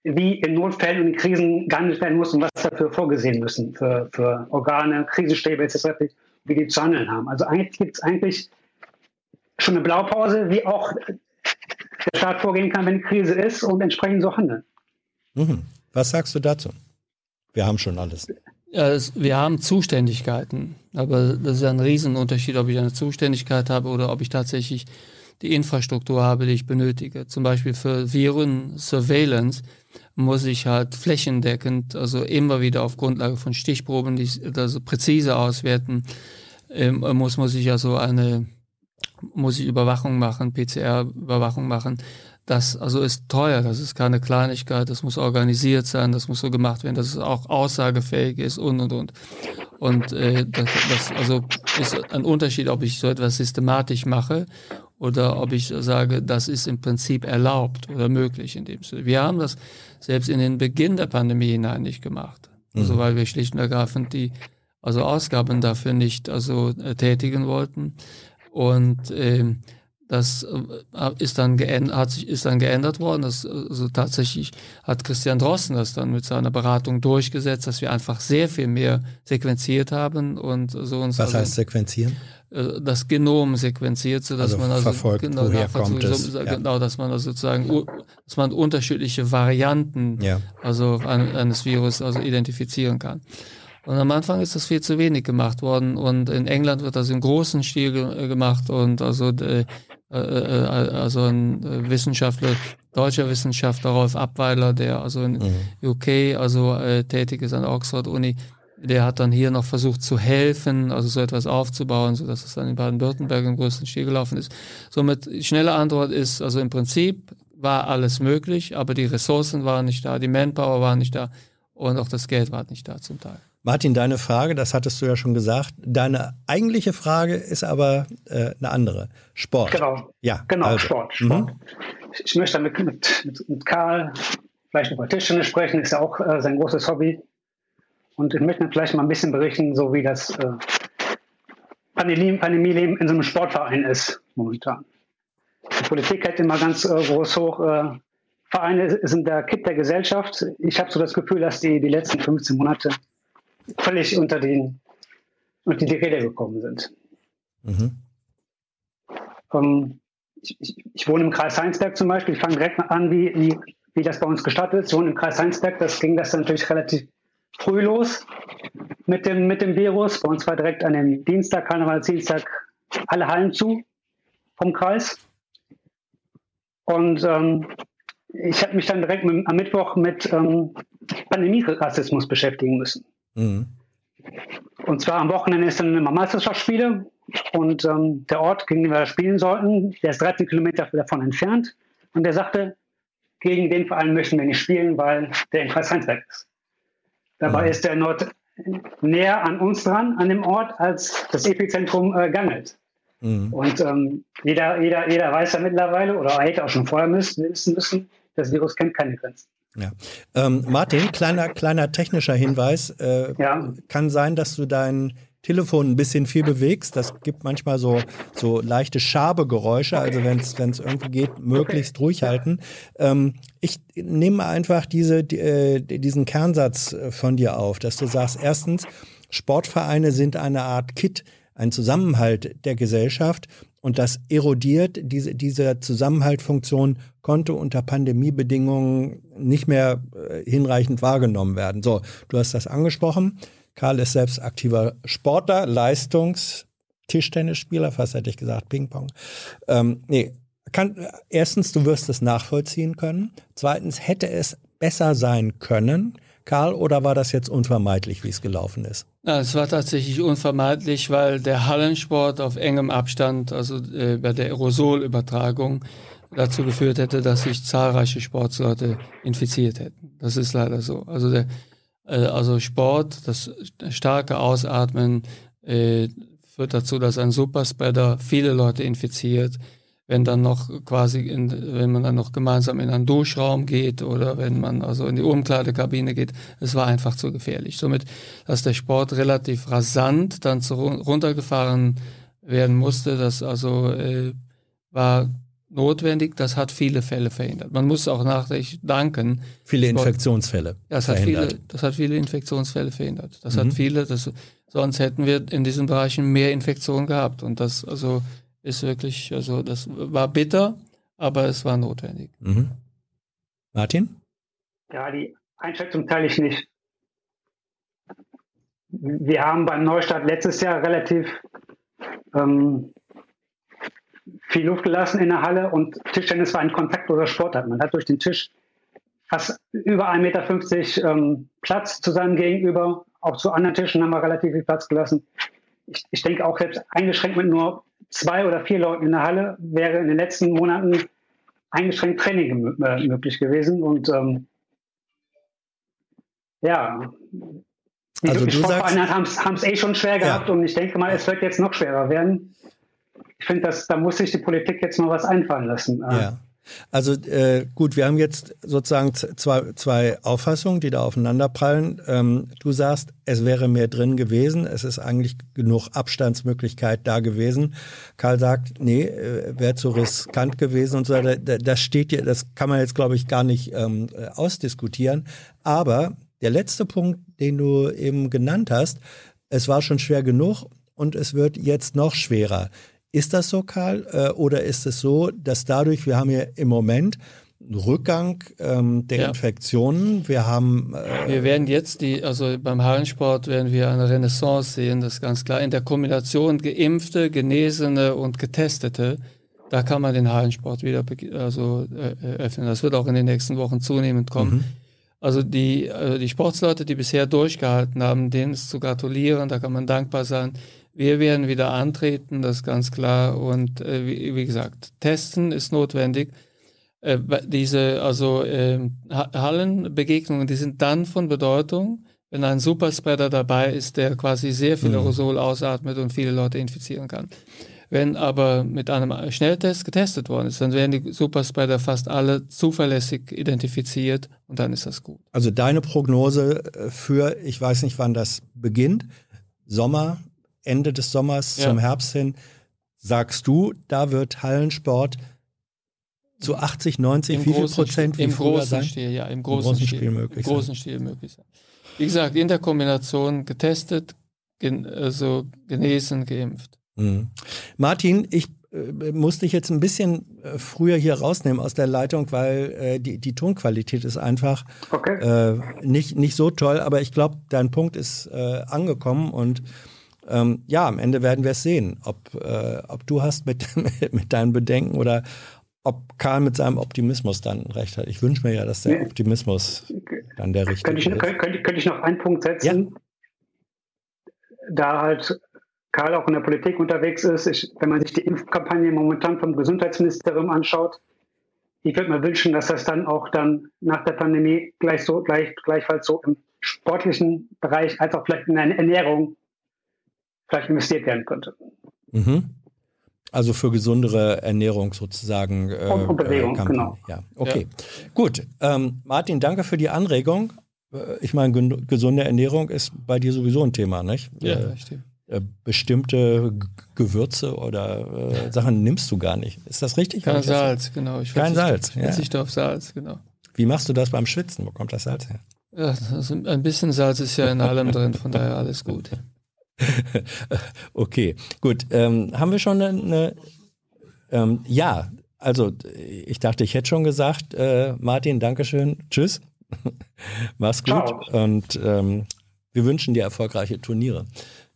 wie in Notfällen und in Krisen gehandelt werden muss und was dafür vorgesehen müssen für, für Organe, Krisenstäbe etc., wie die zu handeln haben. Also eigentlich gibt es eigentlich schon eine Blaupause, wie auch der Staat vorgehen kann, wenn eine Krise ist und entsprechend so handeln. mhm. was sagst du dazu? Wir haben schon alles. Es, wir haben Zuständigkeiten, aber das ist ja ein Riesenunterschied, ob ich eine Zuständigkeit habe oder ob ich tatsächlich die Infrastruktur habe, die ich benötige. Zum Beispiel für Viren-Surveillance muss ich halt flächendeckend, also immer wieder auf Grundlage von Stichproben, die also präzise auswerten, ähm, muss, muss ich also eine, muss ich Überwachung machen, PCR-Überwachung machen. Das also ist teuer, das ist keine Kleinigkeit, das muss organisiert sein, das muss so gemacht werden, dass es auch aussagefähig ist und und und. Und äh, das, das also ist ein Unterschied, ob ich so etwas systematisch mache oder ob ich sage, das ist im Prinzip erlaubt oder möglich in dem Sinne. Wir haben das selbst in den Beginn der Pandemie hinein nicht gemacht. Also weil wir schlicht und ergreifend die also Ausgaben dafür nicht also äh, tätigen wollten. Und ähm, das äh, ist dann geändert, hat sich, ist dann geändert worden. Das, also tatsächlich hat Christian Drosten das dann mit seiner Beratung durchgesetzt, dass wir einfach sehr viel mehr sequenziert haben und so uns Was also, heißt sequenzieren? äh, das Genom sequenziert, so dass Also man also verfolgt, woher nachvollziehen- kommt es, so, ja. genau, dass man also sozusagen dass man unterschiedliche Varianten Ja. also ein, eines Virus also identifizieren kann. Und am Anfang ist das viel zu wenig gemacht worden und in England wird das im großen Stil ge gemacht und also äh, äh, äh, also ein äh, Wissenschaftler, deutscher Wissenschaftler Rolf Abweiler, der also in UK also äh, tätig ist an der Oxford Uni, der hat dann hier noch versucht zu helfen, also so etwas aufzubauen, so dass es dann in Baden-Württemberg im größten Stil gelaufen ist. Somit schnelle Antwort ist, also im Prinzip war alles möglich, aber die Ressourcen waren nicht da, die Manpower war nicht da und auch das Geld war nicht da zum Teil. Martin, deine Frage, das hattest du ja schon gesagt. Deine eigentliche Frage ist aber äh, eine andere. Sport. Genau. Ja, Genau, also. Sport. Sport. Mhm. Ich möchte mit, mit, mit, Karl vielleicht über Tischtennis sprechen, ist ja auch äh, sein großes Hobby. Und ich möchte vielleicht mal ein bisschen berichten, so wie das äh, Pandemie, Pandemieleben in so einem Sportverein ist momentan. Die Politik hält immer ganz äh, groß hoch. Äh, Vereine sind der Kitt der Gesellschaft. Ich habe so das Gefühl, dass die die letzten 15 Monate völlig unter, den, unter die Räder gekommen sind. Mhm. Ähm, ich, ich, ich wohne im Kreis Heinsberg zum Beispiel. Ich fange direkt an, wie, wie, wie das bei uns gestartet ist. Ich wohne im Kreis Heinsberg. Das ging das natürlich relativ früh los mit dem, mit dem Virus. Bei uns war direkt an dem Dienstag, Karnevalsdienstag, alle Hallen zu vom Kreis. Und ähm, ich habe mich dann direkt mit, am Mittwoch mit ähm, Pandemierassismus beschäftigen müssen. Mhm. Und zwar am Wochenende ist dann immer Meisterschaftsspiele und ähm, der Ort, gegen den wir spielen sollten, der ist 13 Kilometer davon entfernt. Und der sagte, gegen den Verein möchten wir nicht spielen, weil der in Kreis-Heinsberg ist. Dabei mhm. ist der Nord näher an uns dran, an dem Ort, als das Epizentrum äh, Gangelt. Mhm. Und ähm, jeder, jeder, jeder weiß ja mittlerweile, oder hätte auch schon vorher müssen, wissen müssen, das Virus kennt keine Grenzen. Ja. Ähm, Martin, kleiner, kleiner technischer Hinweis. Äh, ja. Kann sein, dass du dein Telefon ein bisschen viel bewegst. Das gibt manchmal so, so leichte Schabegeräusche. Also wenn es irgendwie geht, möglichst okay. ruhig halten. Ähm, ich nehme einfach diese, die, äh, diesen Kernsatz äh, von dir auf, dass du sagst, erstens, Sportvereine sind eine Art Kit, ein Zusammenhalt der Gesellschaft und das erodiert, diese, diese Zusammenhaltfunktion konnte unter Pandemiebedingungen nicht mehr äh, hinreichend wahrgenommen werden. So, du hast das angesprochen. Karl ist selbst aktiver Sportler, Leistungs-, Tischtennisspieler, fast hätte ich gesagt, Ping-Pong. Ähm, nee, kann, erstens, du wirst es nachvollziehen können. Zweitens, hätte es besser sein können, Karl, oder war das jetzt unvermeidlich, wie es gelaufen ist? Ja, es war tatsächlich unvermeidlich, weil der Hallensport auf engem Abstand, also äh, bei der Aerosolübertragung, dazu geführt hätte, dass sich zahlreiche Sportsleute infiziert hätten. Das ist leider so. Also der äh, also Sport, das starke Ausatmen äh, führt dazu, dass ein Superspreader viele Leute infiziert. Wenn dann noch quasi, in, wenn man dann noch gemeinsam in einen Duschraum geht oder wenn man also in die Umkleidekabine geht, es war einfach zu gefährlich. Somit, dass der Sport relativ rasant dann zu, runtergefahren werden musste, das also äh, war notwendig. Das hat viele Fälle verhindert. Man muss auch nachdenklich danken. Viele Infektionsfälle. Ja, das hat viele, das hat viele Infektionsfälle verhindert. Das mhm. hat viele, das, sonst hätten wir in diesen Bereichen mehr Infektionen gehabt. Und das also ist wirklich, also das war bitter, aber es war notwendig. Mhm. Martin? Ja, die Einschätzung teile ich nicht. Wir haben beim Neustart letztes Jahr relativ ähm, viel Luft gelassen in der Halle und Tischtennis war ein kontaktloser Sportart. Man hat durch den Tisch fast über 1,50 Meter ähm, Platz zu seinem Gegenüber. Auch zu anderen Tischen haben wir relativ viel Platz gelassen. Ich, ich denke auch selbst eingeschränkt mit nur zwei oder vier Leuten in der Halle wäre in den letzten Monaten eingeschränkt Training äh, möglich gewesen. Und ähm, ja, die also Sportvereine haben es eh schon schwer gehabt ja. und ich denke mal, es wird jetzt noch schwerer werden ich finde, da muss sich die Politik jetzt mal was einfallen lassen. Ja. Also äh, gut, wir haben jetzt sozusagen zwei, zwei Auffassungen, die da aufeinanderprallen. Ähm, du sagst, es wäre mehr drin gewesen, es ist eigentlich genug Abstandsmöglichkeit da gewesen. Karl sagt, nee, äh, wäre zu riskant gewesen und so weiter. Das steht ja, das kann man jetzt, glaube ich, gar nicht ähm, ausdiskutieren. Aber der letzte Punkt, den du eben genannt hast, es war schon schwer genug und es wird jetzt noch schwerer. Ist das so, Karl? Äh, oder ist es so, dass dadurch, wir haben ja im Moment einen Rückgang ähm, der ja. Infektionen. Wir haben. Äh wir werden jetzt die, also beim Hallensport werden wir eine Renaissance sehen, das ist ganz klar. In der Kombination Geimpfte, Genesene und Getestete, da kann man den Hallensport wieder also, äh, öffnen. Das wird auch in den nächsten Wochen zunehmend kommen. Mhm. Also die, äh, die Sportsleute, die bisher durchgehalten haben, denen ist zu gratulieren, da kann man dankbar sein. Wir werden wieder antreten, das ist ganz klar. Und äh, wie, wie, gesagt, testen ist notwendig. Äh, diese also äh, Hallenbegegnungen, die sind dann von Bedeutung, wenn ein Superspreader dabei ist, der quasi sehr viel mhm. Aerosol ausatmet und viele Leute infizieren kann. Wenn aber mit einem Schnelltest getestet worden ist, dann werden die Superspreader fast alle zuverlässig identifiziert und dann ist das gut. Also deine Prognose äh, für, ich weiß nicht, wann das beginnt, Sommer Ende des Sommers ja. zum Herbst hin, sagst du, da wird Hallensport zu 80, 90, Im wie viel Prozent wie Im großen sein? Stil, ja, im großen, Im großen Stil, Stil möglich Im großen Stil möglich sein. Wie gesagt, in der Kombination getestet, gen, also genesen, geimpft. Mhm. Martin, ich äh, musste ich jetzt ein bisschen äh, früher hier rausnehmen aus der Leitung, weil äh, die, die Tonqualität ist einfach okay. äh, nicht, nicht so toll. Aber ich glaube, dein Punkt ist äh, angekommen und ähm, ja, am Ende werden wir es sehen, ob, äh, ob du hast mit, mit deinen Bedenken oder ob Karl mit seinem Optimismus dann recht hat. Ich wünsche mir ja, dass der Optimismus dann der richtige könnte ich, ist. Könnte, könnte ich noch einen Punkt setzen? da halt Karl auch in der Politik unterwegs ist, ich, wenn man sich die Impfkampagne momentan vom Gesundheitsministerium anschaut, ich würde mir wünschen, dass das dann auch dann nach der Pandemie gleich so, gleich, gleichfalls so im sportlichen Bereich als auch vielleicht in der Ernährung vielleicht investiert werden könnte. Mhm. Also für gesundere Ernährung sozusagen. Äh, und, und Bewegung, äh, genau. Ja, okay. Ja. Gut. Ähm, Martin, danke für die Anregung. Äh, ich meine, gesunde Ernährung ist bei dir sowieso ein Thema, nicht? Ja, äh, stimmt. Äh, bestimmte Gewürze oder äh, Sachen nimmst du gar nicht. Ist das richtig? Kein Salz, genau. Ich Kein Salz. Ich verzichte ja. auf Salz, genau. Wie machst du das beim Schwitzen? Wo kommt das Salz her? Ja, also ein bisschen Salz ist ja in allem drin, von daher alles gut. okay, gut. Ähm, haben wir schon eine, eine ähm, ja, also ich dachte, ich hätte schon gesagt, äh, Martin, Dankeschön, tschüss, mach's gut Ciao. und ähm, wir wünschen dir erfolgreiche Turniere.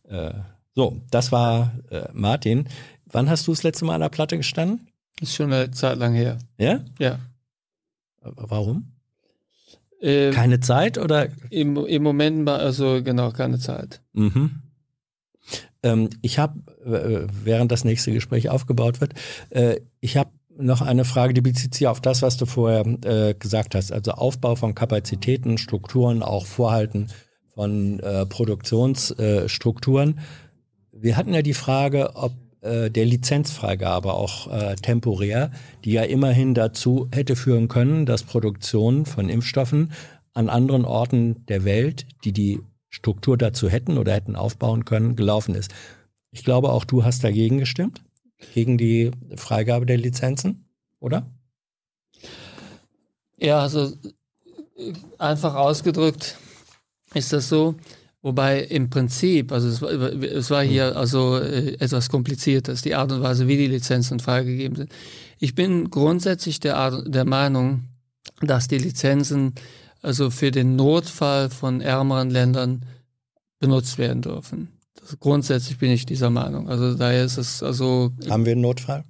Äh, so, das war äh, Martin. Wann hast du das letzte Mal an der Platte gestanden? Ist schon eine Zeit lang her. Ja? Ja. Warum? Ähm, keine Zeit oder? Im, Im Moment, also genau, keine Zeit. Mhm. Ähm, ich habe, äh, während das nächste Gespräch aufgebaut wird, äh, ich habe noch eine Frage, die bezieht sich auf das, was du vorher äh, gesagt hast. Also Aufbau von Kapazitäten, Strukturen, auch Vorhalten von äh, Produktionsstrukturen. Wir hatten ja die Frage, ob äh, der Lizenzfreigabe auch äh, temporär, die ja immerhin dazu hätte führen können, dass Produktion von Impfstoffen an anderen Orten der Welt, die die Struktur dazu hätten oder hätten aufbauen können, gelaufen ist. Ich glaube, auch du hast dagegen gestimmt, gegen die Freigabe der Lizenzen, oder? Ja, also einfach ausgedrückt ist das so. Wobei im Prinzip, also es war, es war hier also äh, etwas kompliziertes, die Art und Weise, wie die Lizenzen freigegeben sind. Ich bin grundsätzlich der, der Meinung, dass die Lizenzen also für den Notfall von ärmeren Ländern benutzt werden dürfen. Das, grundsätzlich bin ich dieser Meinung. Also daher ist es also. Haben wir einen Notfall?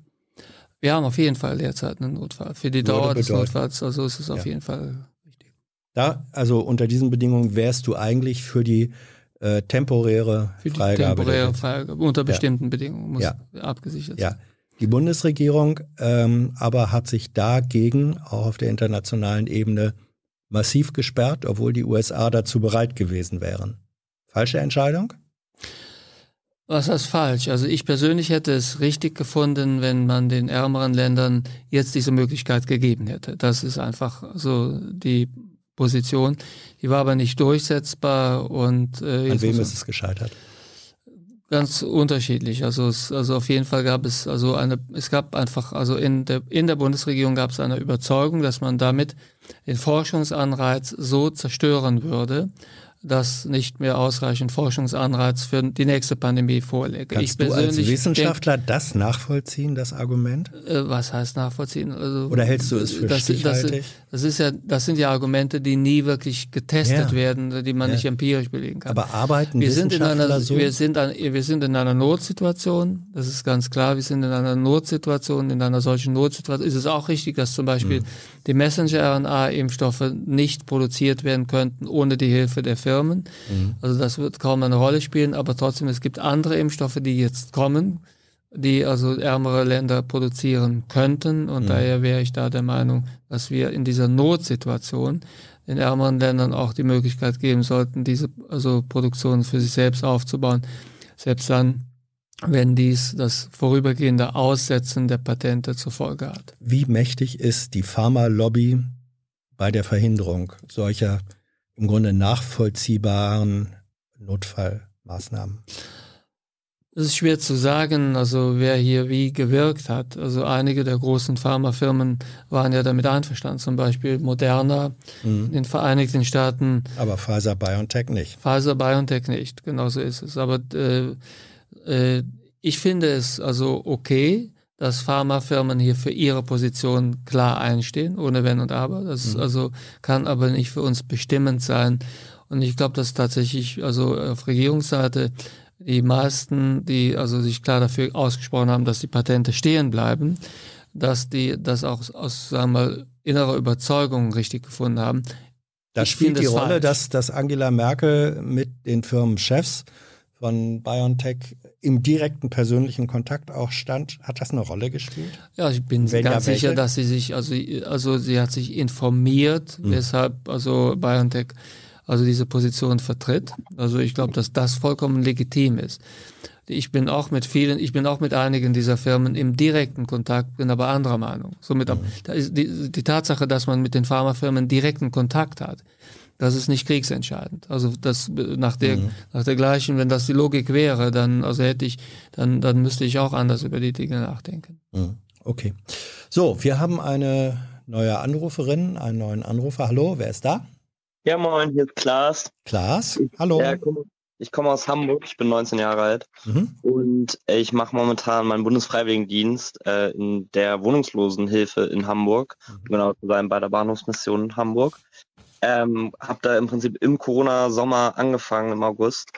Wir haben auf jeden Fall derzeit einen Notfall. Für die Dauer des Notfalls, also ist es auf ja. jeden Fall wichtig. Da, also unter diesen Bedingungen wärst du eigentlich für die äh, temporäre für die Freigabe. Temporäre Freigabe unter bestimmten ja. Bedingungen muss ja. abgesichert sein. Ja. Die Bundesregierung ähm, aber hat sich dagegen auch auf der internationalen Ebene massiv gesperrt, obwohl die USA dazu bereit gewesen wären. Falsche Entscheidung? Was heißt falsch? Also ich persönlich hätte es richtig gefunden, wenn man den ärmeren Ländern jetzt diese Möglichkeit gegeben hätte. Das ist einfach so die Position. Die war aber nicht durchsetzbar und äh, an wem ist es gescheitert? Ganz unterschiedlich. Also, es, also auf jeden Fall gab es also eine, es gab einfach, also in der, in der Bundesregierung gab es eine Überzeugung, dass man damit den Forschungsanreiz so zerstören würde, dass nicht mehr ausreichend Forschungsanreiz für die nächste Pandemie vorläge. Kannst ich du als Wissenschaftler denk, das nachvollziehen, das Argument? Äh, was heißt nachvollziehen? Also, Oder hältst du es für das, stichhaltig? Das, das, ist ja, das sind ja Argumente, die nie wirklich getestet ja. werden, die man ja. nicht empirisch belegen kann. Aber arbeiten wir sind in einer, so? Wir sind, an, wir sind in einer Notsituation, das ist ganz klar, wir sind in einer Notsituation, in einer solchen Notsituation ist es auch richtig, dass zum Beispiel hm. die Messenger-RNA-Impfstoffe nicht produziert werden könnten ohne die Hilfe der Firmen Firmen. Mhm. Also das wird kaum eine Rolle spielen, aber trotzdem, es gibt andere Impfstoffe, die jetzt kommen, die also ärmere Länder produzieren könnten. Und mhm. daher wäre ich da der Meinung, dass wir in dieser Notsituation den ärmeren Ländern auch die Möglichkeit geben sollten, diese also Produktion für sich selbst aufzubauen. Selbst dann, wenn dies das vorübergehende Aussetzen der Patente zur Folge hat. Wie mächtig ist die Pharmalobby bei der Verhinderung solcher im Grunde nachvollziehbaren Notfallmaßnahmen? Es ist schwer zu sagen, also wer hier wie gewirkt hat. Also einige der großen Pharmafirmen waren ja damit einverstanden, zum Beispiel Moderna mhm. in den Vereinigten Staaten. Aber Pfizer BioNTech nicht. Pfizer BioNTech nicht, genau so ist es. Aber äh, äh, ich finde es also okay, dass Pharmafirmen hier für ihre Position klar einstehen, ohne Wenn und Aber. Das mhm. also kann aber nicht für uns bestimmend sein. Und ich glaube, dass tatsächlich also auf Regierungsseite die meisten, die also sich klar dafür ausgesprochen haben, dass die Patente stehen bleiben, dass die das auch aus sagen wir mal innerer Überzeugung richtig gefunden haben. Das ich spielt die Rolle, dass, dass Angela Merkel mit den Firmenchefs von BioNTech im direkten persönlichen Kontakt auch stand, hat das eine Rolle gespielt? Ja, ich bin Wenn ganz ja, sicher, welche? dass sie sich, also, also sie hat sich informiert, Mhm. weshalb also BioNTech also diese Position vertritt. Also ich glaube, dass das vollkommen legitim ist. Ich bin auch mit vielen, ich bin auch mit einigen dieser Firmen im direkten Kontakt, bin aber anderer Meinung. Somit, Mhm. die, die Tatsache, dass man mit den Pharmafirmen direkten Kontakt hat, das ist nicht kriegsentscheidend. Also das nach der Mhm. nach der gleichen, wenn das die Logik wäre, dann also hätte ich, dann dann müsste ich auch anders über die Dinge nachdenken. Mhm. Okay. So, wir haben eine neue Anruferin, einen neuen Anrufer. Hallo, wer ist da? Ja, moin, hier ist Klaas. Klaas. Hallo. Ja, komm- ich komme aus Hamburg, ich bin 19 Jahre alt Mhm. und äh, ich mache momentan meinen Bundesfreiwilligendienst äh, in der Wohnungslosenhilfe in Hamburg, Mhm. genau zu sein bei der Bahnhofsmission in Hamburg. Ähm, habe da im Prinzip im Corona-Sommer angefangen, im August.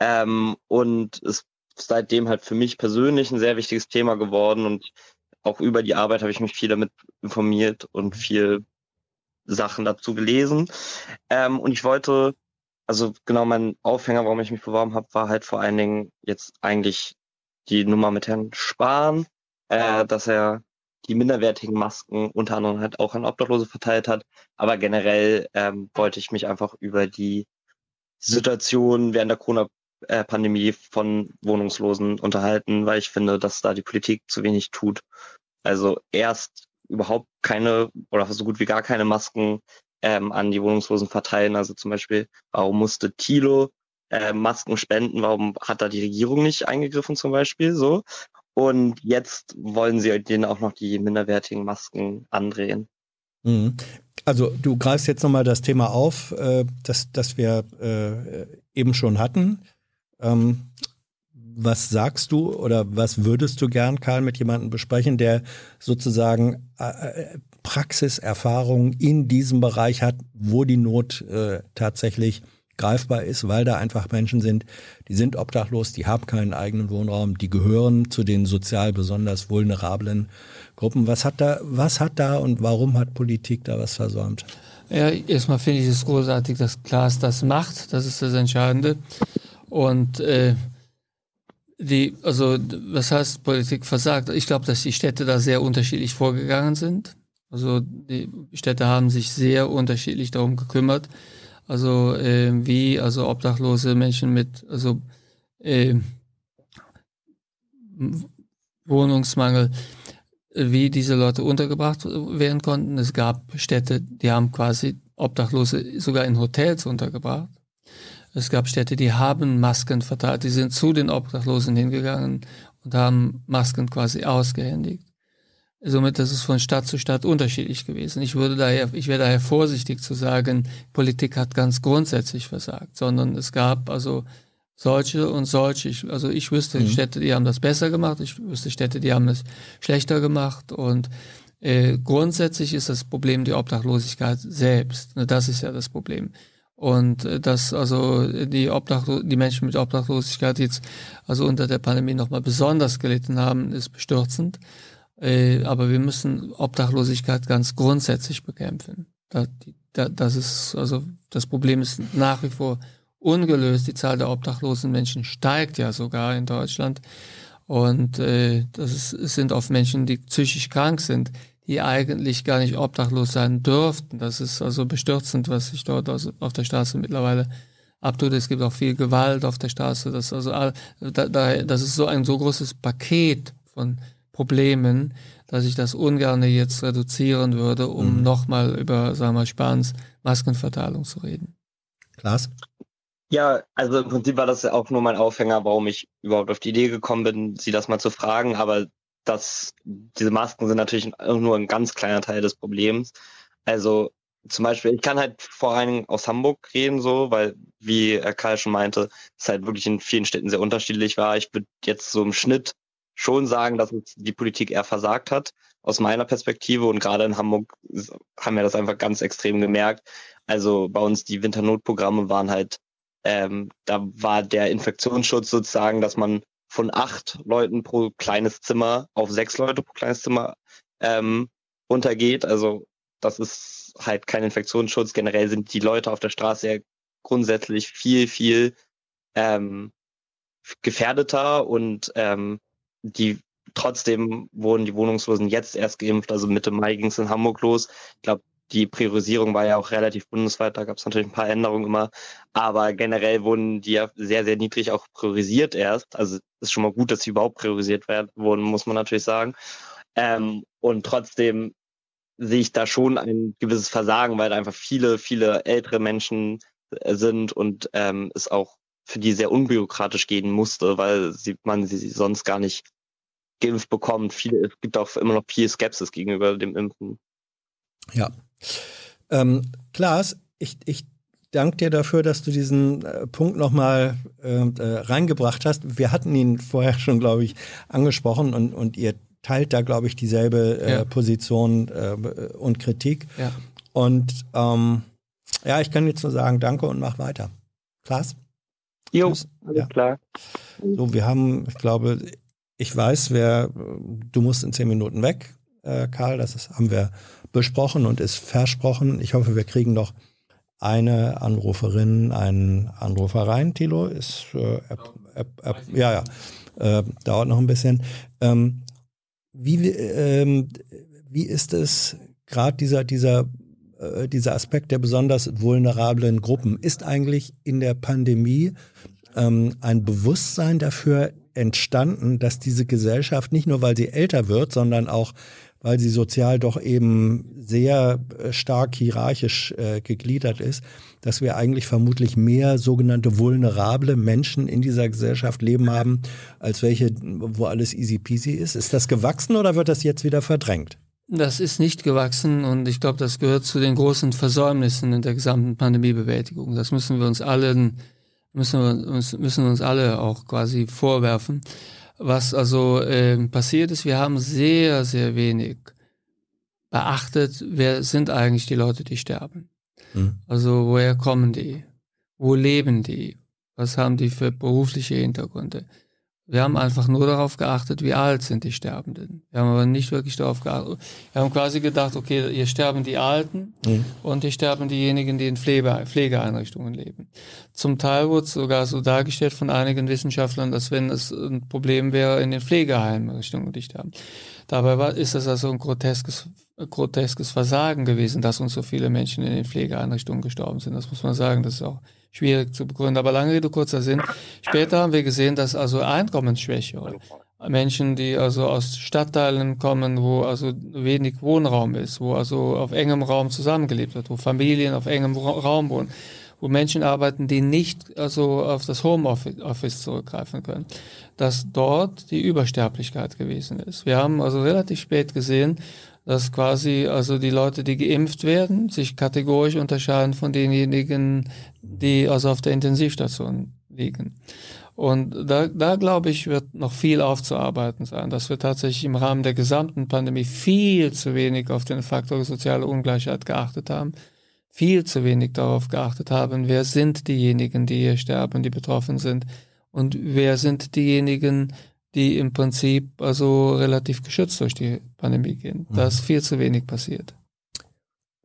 Ähm, und ist seitdem halt für mich persönlich ein sehr wichtiges Thema geworden und auch über die Arbeit habe ich mich viel damit informiert und viel Sachen dazu gelesen. Ähm, und ich wollte, also genau mein Aufhänger, warum ich mich beworben habe, war halt vor allen Dingen jetzt eigentlich die Nummer mit Herrn Spahn, äh, dass er die minderwertigen Masken unter anderem halt auch an Obdachlose verteilt hat. Aber generell ähm, wollte ich mich einfach über die Situation während der Corona-Pandemie von Wohnungslosen unterhalten, weil ich finde, dass da die Politik zu wenig tut. Also erst überhaupt keine oder so gut wie gar keine Masken ähm, an die Wohnungslosen verteilen. Also zum Beispiel, warum musste Thilo äh, Masken spenden? Warum hat da die Regierung nicht eingegriffen zum Beispiel? So. Und jetzt wollen sie denen auch noch die minderwertigen Masken andrehen. Mhm. Also du greifst jetzt nochmal das Thema auf, äh, das, das wir äh, eben schon hatten. Ähm, was sagst du oder was würdest du gern, Karl, mit jemandem besprechen, der sozusagen äh, äh, Praxiserfahrung in diesem Bereich hat, wo die Not äh, tatsächlich greifbar ist, weil da einfach Menschen sind, die sind obdachlos, die haben keinen eigenen Wohnraum, die gehören zu den sozial besonders vulnerablen Gruppen. Was hat da, was hat da und warum hat Politik da was versäumt? Ja, erstmal finde ich es großartig, dass Klaas das macht. Das ist das Entscheidende. Und äh, die, also was heißt Politik versagt? Ich glaube, dass die Städte da sehr unterschiedlich vorgegangen sind. Also die Städte haben sich sehr unterschiedlich darum gekümmert. Also äh, wie also obdachlose Menschen mit also äh, Wohnungsmangel, wie diese Leute untergebracht werden konnten. Es gab Städte, die haben quasi Obdachlose sogar in Hotels untergebracht. Es gab Städte, die haben Masken verteilt, die sind zu den Obdachlosen hingegangen und haben Masken quasi ausgehändigt. Somit ist es von Stadt zu Stadt unterschiedlich gewesen. Ich würde daher, ich wäre daher vorsichtig zu sagen, Politik hat ganz grundsätzlich versagt, sondern es gab also solche und solche. Ich, also ich wüsste Mhm. Städte, die haben das besser gemacht, ich wüsste Städte, die haben es schlechter gemacht und äh, grundsätzlich ist das Problem die Obdachlosigkeit selbst. Ne, Das ist ja das Problem. Und äh, dass also die Obdachlo die Menschen mit Obdachlosigkeit jetzt also unter der Pandemie nochmal besonders gelitten haben, ist bestürzend. Äh, aber wir müssen Obdachlosigkeit ganz grundsätzlich bekämpfen. Da, die, da, das ist also das Problem ist nach wie vor ungelöst. Die Zahl der obdachlosen Menschen steigt ja sogar in Deutschland. Und äh, das ist, es sind oft Menschen, die psychisch krank sind, die eigentlich gar nicht obdachlos sein dürften. Das ist also bestürzend, was sich dort aus, auf der Straße mittlerweile abtut. Es gibt auch viel Gewalt auf der Straße. Das, also, da, da, das ist so ein so großes Paket von Problemen, dass ich das ungern jetzt reduzieren würde, um nochmal über, sagen wir mal, Spahns Maskenverteilung zu reden. Klaas? Ja, also im Prinzip war das ja auch nur mein Aufhänger, warum ich überhaupt auf die Idee gekommen bin, sie das mal zu fragen. Aber das, diese Masken sind natürlich nur ein ganz kleiner Teil des Problems. Also zum Beispiel, ich kann halt vor allen Dingen aus Hamburg reden, so, weil, wie äh, Karl schon meinte, es halt wirklich in vielen Städten sehr unterschiedlich war. Ich würde jetzt so im Schnitt schon sagen, dass es die Politik eher versagt hat, aus meiner Perspektive. Und gerade in Hamburg haben wir das einfach ganz extrem gemerkt. Also bei uns die Winternotprogramme waren halt ähm, da war der Infektionsschutz sozusagen, dass man von acht Leuten pro kleines Zimmer auf sechs Leute pro kleines Zimmer ähm, runtergeht. Also das ist halt kein Infektionsschutz. Generell sind die Leute auf der Straße ja grundsätzlich viel, viel ähm, gefährdeter und ähm, die trotzdem wurden die Wohnungslosen jetzt erst geimpft. Also Mitte Mai ging es in Hamburg los. Ich glaube, die Priorisierung war ja auch relativ bundesweit, da gab es natürlich ein paar Änderungen immer, aber generell wurden die ja sehr, sehr niedrig auch priorisiert erst. Also ist schon mal gut, dass sie überhaupt priorisiert werden, wurden, muss man natürlich sagen. Ähm, und trotzdem sehe ich da schon ein gewisses Versagen, weil einfach viele, viele ältere Menschen äh, sind und ähm, es auch für die sehr unbürokratisch gehen musste, weil sie, man sie sonst gar nicht geimpft bekommt. Viele, es gibt auch immer noch viel Skepsis gegenüber dem Impfen. Ja. Ähm, Klaas, ich, ich danke dir dafür, dass du diesen äh, Punkt nochmal äh, äh, reingebracht hast. Wir hatten ihn vorher schon, glaube ich, angesprochen und, und ihr teilt da, glaube ich, dieselbe äh, ja. Position äh, und Kritik. Ja. Und ähm, ja, ich kann jetzt nur sagen, danke und mach weiter. Klaas? Jo, alles ja. klar. So, wir haben, ich glaube, ich weiß, wer, du musst in zehn Minuten weg, äh, Karl, das ist, haben wir besprochen und ist versprochen. Ich hoffe, wir kriegen noch eine Anruferin, einen Anrufer rein. Tilo ist, äh, App, App, App, ja, ja, äh, dauert noch ein bisschen. Ähm, wie, ähm, wie ist es gerade dieser, dieser, äh, dieser Aspekt der besonders vulnerablen Gruppen? Ist eigentlich in der Pandemie ähm, ein Bewusstsein dafür entstanden, dass diese Gesellschaft nicht nur, weil sie älter wird, sondern auch weil sie sozial doch eben sehr äh, stark hierarchisch äh, gegliedert ist, dass wir eigentlich vermutlich mehr sogenannte vulnerable Menschen in dieser Gesellschaft leben haben, als welche, wo alles easy peasy ist. Ist das gewachsen oder wird das jetzt wieder verdrängt? Das ist nicht gewachsen und ich glaube, das gehört zu den großen Versäumnissen in der gesamten Pandemiebewältigung. Das müssen wir uns alle, müssen wir uns, müssen wir uns alle auch quasi vorwerfen. Was also äh, passiert ist, wir haben sehr, sehr wenig beachtet, wer sind eigentlich die Leute, die sterben. Mhm. Also woher kommen die? Wo leben die? Was haben die für berufliche Hintergründe? Wir haben einfach nur darauf geachtet, wie alt sind die Sterbenden. Wir haben aber nicht wirklich darauf geachtet. Wir haben quasi gedacht, okay, hier sterben die Alten mhm. und hier sterben diejenigen, die in Pflege, Pflegeeinrichtungen leben. Zum Teil wurde es sogar so dargestellt von einigen Wissenschaftlern, dass wenn es ein Problem wäre, in den Pflegeeinrichtungen die sterben. Dabei war, ist es also ein groteskes, groteskes Versagen gewesen, dass uns so viele Menschen in den Pflegeeinrichtungen gestorben sind. Das muss man sagen. Das ist auch schwierig zu begründen. Aber lange Rede, kurzer Sinn. Später haben wir gesehen, dass also Einkommensschwäche, Menschen, die also aus Stadtteilen kommen, wo also wenig Wohnraum ist, wo also auf engem Raum zusammengelebt wird, wo Familien auf engem Raum wohnen, wo Menschen arbeiten, die nicht also auf das Homeoffice zurückgreifen können, dass dort die Übersterblichkeit gewesen ist. Wir haben also relativ spät gesehen, dass quasi also die Leute, die geimpft werden, sich kategorisch unterscheiden von denjenigen, die also auf der Intensivstation liegen. Und da, da glaube ich, wird noch viel aufzuarbeiten sein, dass wir tatsächlich im Rahmen der gesamten Pandemie viel zu wenig auf den Faktor soziale Ungleichheit geachtet haben, viel zu wenig darauf geachtet haben, wer sind diejenigen, die hier sterben, die betroffen sind. Und wer sind diejenigen, die im Prinzip also relativ geschützt durch die Pandemie gehen. Da ist viel zu wenig passiert.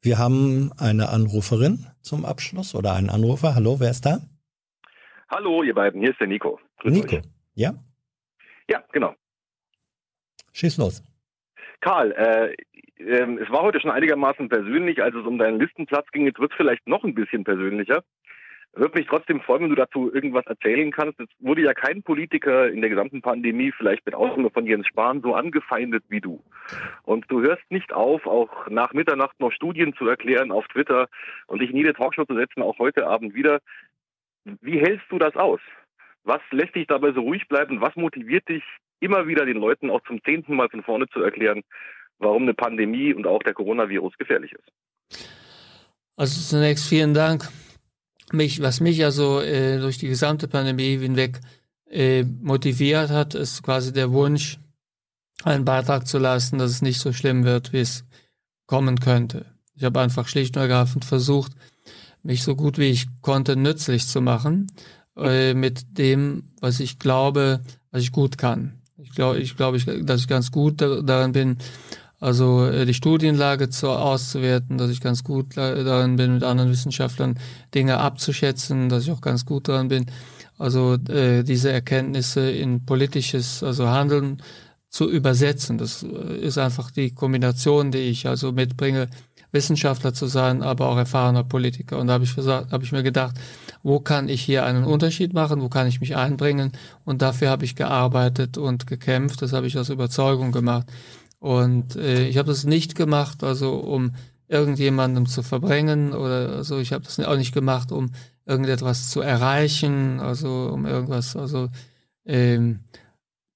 Wir haben eine Anruferin zum Abschluss oder einen Anrufer. Hallo, wer ist da? Hallo, ihr beiden. Hier ist der Nico. Grüß Nico, euch. ja? Ja, genau. Schieß los. Karl, äh, äh, es war heute schon einigermaßen persönlich. Als es um deinen Listenplatz ging, jetzt wird es vielleicht noch ein bisschen persönlicher. Würde mich trotzdem freuen, wenn du dazu irgendwas erzählen kannst. Es wurde ja kein Politiker in der gesamten Pandemie, vielleicht mit Ausnahme von Jens Spahn, so angefeindet wie du. Und du hörst nicht auf, auch nach Mitternacht noch Studien zu erklären auf Twitter und dich in jede Talkshow zu setzen, auch heute Abend wieder. Wie hältst du das aus? Was lässt dich dabei so ruhig bleiben? Was motiviert dich, immer wieder den Leuten auch zum zehnten Mal von vorne zu erklären, warum eine Pandemie und auch der Coronavirus gefährlich ist? Also zunächst vielen Dank mich, was mich also äh, durch die gesamte Pandemie hinweg äh, motiviert hat, ist quasi der Wunsch, einen Beitrag zu leisten, dass es nicht so schlimm wird, wie es kommen könnte. Ich habe einfach schlicht und ergreifend versucht, mich so gut wie ich konnte nützlich zu machen äh, mit dem, was ich glaube, was ich gut kann. Ich glaube, ich glaube, dass ich ganz gut darin bin, also äh, die Studienlage zu, auszuwerten, dass ich ganz gut darin bin, mit anderen Wissenschaftlern Dinge abzuschätzen, dass ich auch ganz gut darin bin, also äh, diese Erkenntnisse in politisches, also Handeln zu übersetzen. Das äh, ist einfach die Kombination, die ich also mitbringe, Wissenschaftler zu sein, aber auch erfahrener Politiker. Und da habe ich, hab ich mir gedacht, wo kann ich hier einen Unterschied machen, wo kann ich mich einbringen? Und dafür habe ich gearbeitet und gekämpft. Das habe ich aus Überzeugung gemacht. Und äh, ich habe das nicht gemacht, also um irgendjemandem zu verbringen oder so. Ich habe das auch nicht gemacht, um irgendetwas zu erreichen, also um irgendwas also ähm,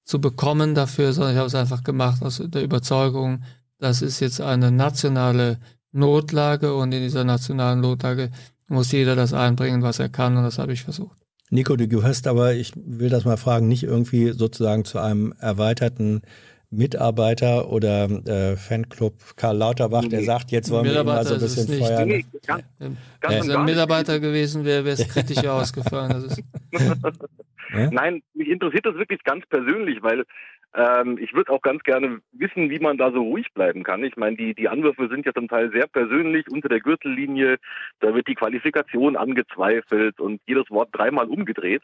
zu bekommen dafür, sondern ich habe es einfach gemacht aus der Überzeugung, das ist jetzt eine nationale Notlage und in dieser nationalen Notlage muss jeder das einbringen, was er kann und das habe ich versucht. Nico, du gehörst aber, ich will das mal fragen, nicht irgendwie sozusagen zu einem erweiterten Mitarbeiter oder äh, Fanclub Karl Lauterbach, der sagt, jetzt wollen wir ihn mal so ein bisschen feuern. Nee, ganz, ganz Wenn ein Mitarbeiter gewesen wäre, wäre es kritisch ausgefallen. Nein, mich interessiert das wirklich ganz persönlich, weil ähm, ich würde auch ganz gerne wissen, wie man da so ruhig bleiben kann. Ich meine, die, die Anwürfe sind ja zum Teil sehr persönlich unter der Gürtellinie. Da wird die Qualifikation angezweifelt und jedes Wort dreimal umgedreht.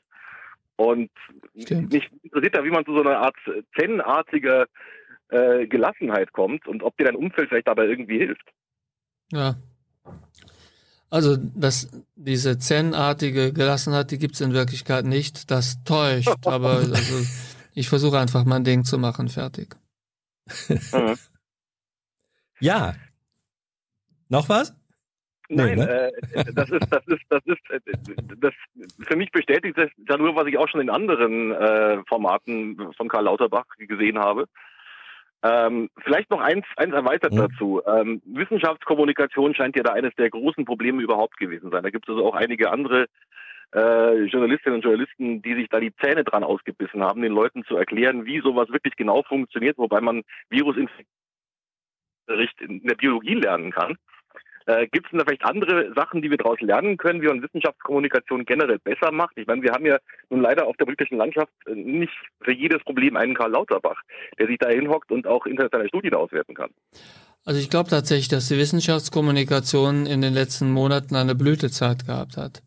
Und Stimmt. mich interessiert da, wie man zu so einer Art Zen-artiger äh, Gelassenheit kommt und ob dir dein Umfeld vielleicht dabei irgendwie hilft. Ja. Also das, diese Zen-artige Gelassenheit, die gibt es in Wirklichkeit nicht. Das täuscht, aber also, ich versuche einfach mein Ding zu machen, fertig. Mhm. ja. Noch was? Nein, nee, ne? äh, das ist, das ist, das ist, äh, das für mich bestätigt das ja nur, was ich auch schon in anderen äh, Formaten von Karl Lauterbach gesehen habe. Ähm, vielleicht noch eins, eins erweitert mhm. dazu. Ähm, Wissenschaftskommunikation scheint ja da eines der großen Probleme überhaupt gewesen sein. Da gibt es also auch einige andere äh, Journalistinnen und Journalisten, die sich da die Zähne dran ausgebissen haben, den Leuten zu erklären, wie sowas wirklich genau funktioniert, wobei man Virusinfektion in der Biologie lernen kann. Äh, Gibt es denn da vielleicht andere Sachen, die wir daraus lernen können, wie man Wissenschaftskommunikation generell besser macht? Ich meine, wir haben ja nun leider auf der politischen Landschaft äh, nicht für jedes Problem einen Karl Lauterbach, der sich da hinhockt und auch internationale Studien auswerten kann. Also ich glaube tatsächlich, dass die Wissenschaftskommunikation in den letzten Monaten eine Blütezeit gehabt hat.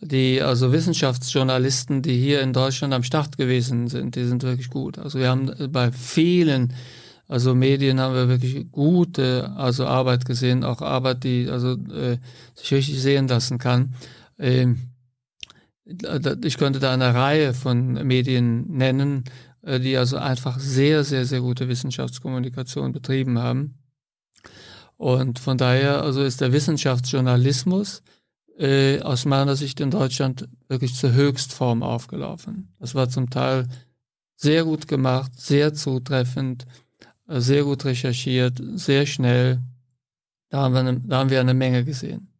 Die also Wissenschaftsjournalisten, die hier in Deutschland am Start gewesen sind, die sind wirklich gut. Also wir haben bei vielen also Medien haben wir wirklich gute also Arbeit gesehen, auch Arbeit, die also äh, sich richtig sehen lassen kann. Ähm, ich könnte da eine Reihe von Medien nennen, äh, die also einfach sehr, sehr, sehr gute Wissenschaftskommunikation betrieben haben. Und von daher also ist der Wissenschaftsjournalismus äh, aus meiner Sicht in Deutschland wirklich zur Höchstform aufgelaufen. Das war zum Teil sehr gut gemacht, sehr zutreffend sehr gut recherchiert, sehr schnell. Da haben wir eine, da haben wir eine Menge gesehen.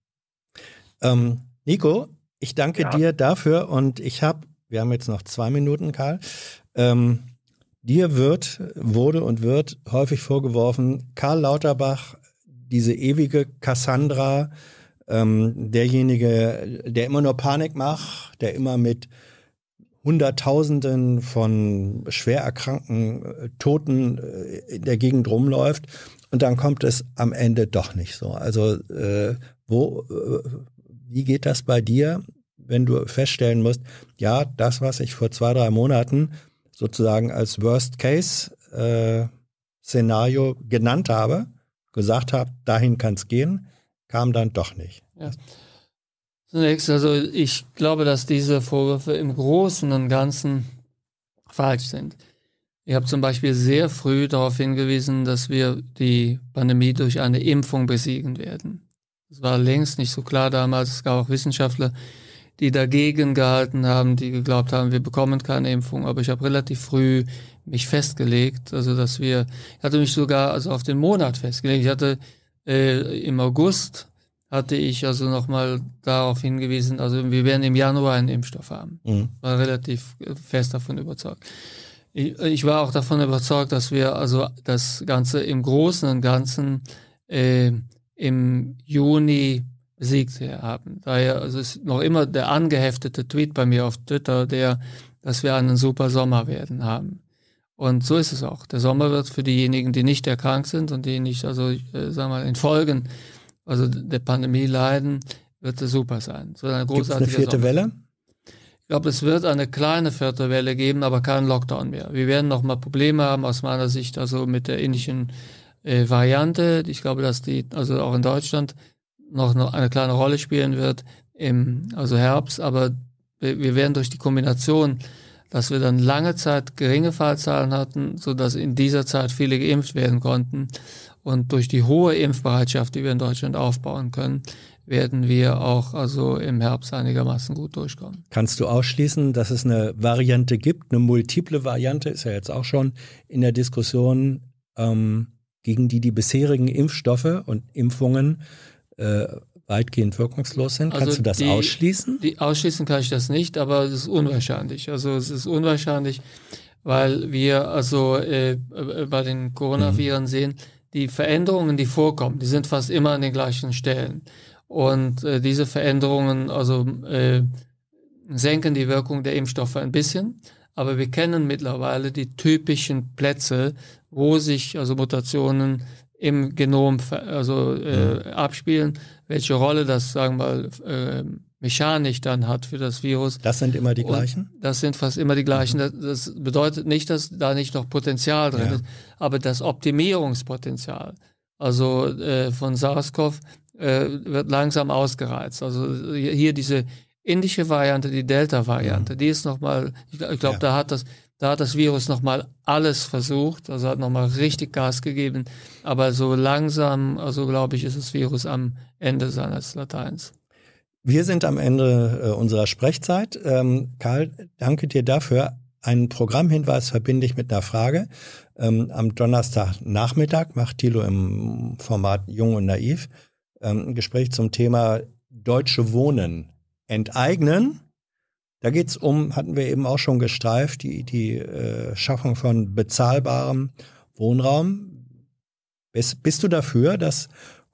Ähm, Nico, ich danke ja. dir dafür und ich habe, wir haben jetzt noch zwei Minuten, Karl. Ähm, dir wird, wurde und wird häufig vorgeworfen, Karl Lauterbach, diese ewige Cassandra, ähm, derjenige, der immer nur Panik macht, der immer mit Hunderttausenden von schwer erkrankten äh, Toten äh, in der Gegend rumläuft und dann kommt es am Ende doch nicht so. Also äh, wo, äh, wie geht das bei dir, wenn du feststellen musst, ja, das, was ich vor zwei, drei Monaten sozusagen als Worst-Case-Szenario äh, genannt habe, gesagt habe, dahin kann es gehen, kam dann doch nicht. Ja. Zunächst, also ich glaube, dass diese Vorwürfe im Großen und Ganzen falsch sind. Ich habe zum Beispiel sehr früh darauf hingewiesen, dass wir die Pandemie durch eine Impfung besiegen werden. Das war längst nicht so klar damals. Es gab auch Wissenschaftler, die dagegen gehalten haben, die geglaubt haben, wir bekommen keine Impfung. Aber ich habe relativ früh mich festgelegt, also dass wir, ich hatte mich sogar also auf den Monat festgelegt. Ich hatte äh, im August hatte ich also nochmal darauf hingewiesen, also wir werden im Januar einen Impfstoff haben. Mhm. War relativ fest davon überzeugt. Ich, ich, war auch davon überzeugt, dass wir also das Ganze im Großen und Ganzen äh, im Juni besiegt haben. Daher also ist noch immer der angeheftete Tweet bei mir auf Twitter, der, dass wir einen super Sommer werden haben. Und so ist es auch. Der Sommer wird für diejenigen, die nicht erkrankt sind und die nicht, also äh, sagen wir mal, in Folgen also der Pandemie leiden, wird es super sein. So eine großartige eine vierte Welle? Ich glaube, es wird eine kleine vierte Welle geben, aber keinen Lockdown mehr. Wir werden noch mal Probleme haben aus meiner Sicht, also mit der indischen äh, Variante. Ich glaube, dass die, also auch in Deutschland, noch, noch eine kleine Rolle spielen wird im also Herbst, aber wir, wir werden durch die Kombination, dass wir dann lange Zeit geringe Fallzahlen hatten, so dass in dieser Zeit viele geimpft werden konnten und durch die hohe Impfbereitschaft, die wir in Deutschland aufbauen können, werden wir auch also im Herbst einigermaßen gut durchkommen. Kannst du ausschließen, dass es eine Variante gibt, eine multiple Variante, ist ja jetzt auch schon in der Diskussion, ähm, gegen die die bisherigen Impfstoffe und Impfungen äh, weitgehend wirkungslos sind? Kannst Also du das die- ausschließen? Die, ausschließen kann ich das nicht, aber es ist unwahrscheinlich. Also es ist unwahrscheinlich, weil wir also äh, äh, bei den Coronaviren sehen, die Veränderungen, die vorkommen, die sind fast immer an den gleichen Stellen. Und äh, diese Veränderungen also äh, senken die Wirkung der Impfstoffe ein bisschen, aber wir kennen mittlerweile die typischen Plätze, wo sich also Mutationen im Genom also äh, abspielen, welche Rolle das sagen wir mal mechanisch dann hat für das Virus. Das sind immer die Und gleichen? Das sind fast immer die gleichen. Das, das bedeutet nicht, dass da nicht noch Potenzial drin Ja. ist, aber das Optimierungspotenzial, also äh, von SARS-CoV, äh, wird langsam ausgereizt. Also hier diese indische Variante, die Delta-Variante, die ist nochmal, ich, ich glaube, Ja. da hat das da hat das Virus nochmal alles versucht, also hat nochmal richtig Gas gegeben, aber so langsam, also glaube ich, ist das Virus am Ende seines Lateins. Wir sind am Ende äh, unserer Sprechzeit. Ähm, Karl, danke dir dafür. Einen Programmhinweis verbinde ich mit einer Frage. Ähm, am Donnerstagnachmittag macht Thilo im Format Jung und Naiv ähm, ein Gespräch zum Thema Deutsche Wohnen enteignen. Da geht's um, hatten wir eben auch schon gestreift, die, die äh, Schaffung von bezahlbarem Wohnraum. Bist, bist du dafür, dass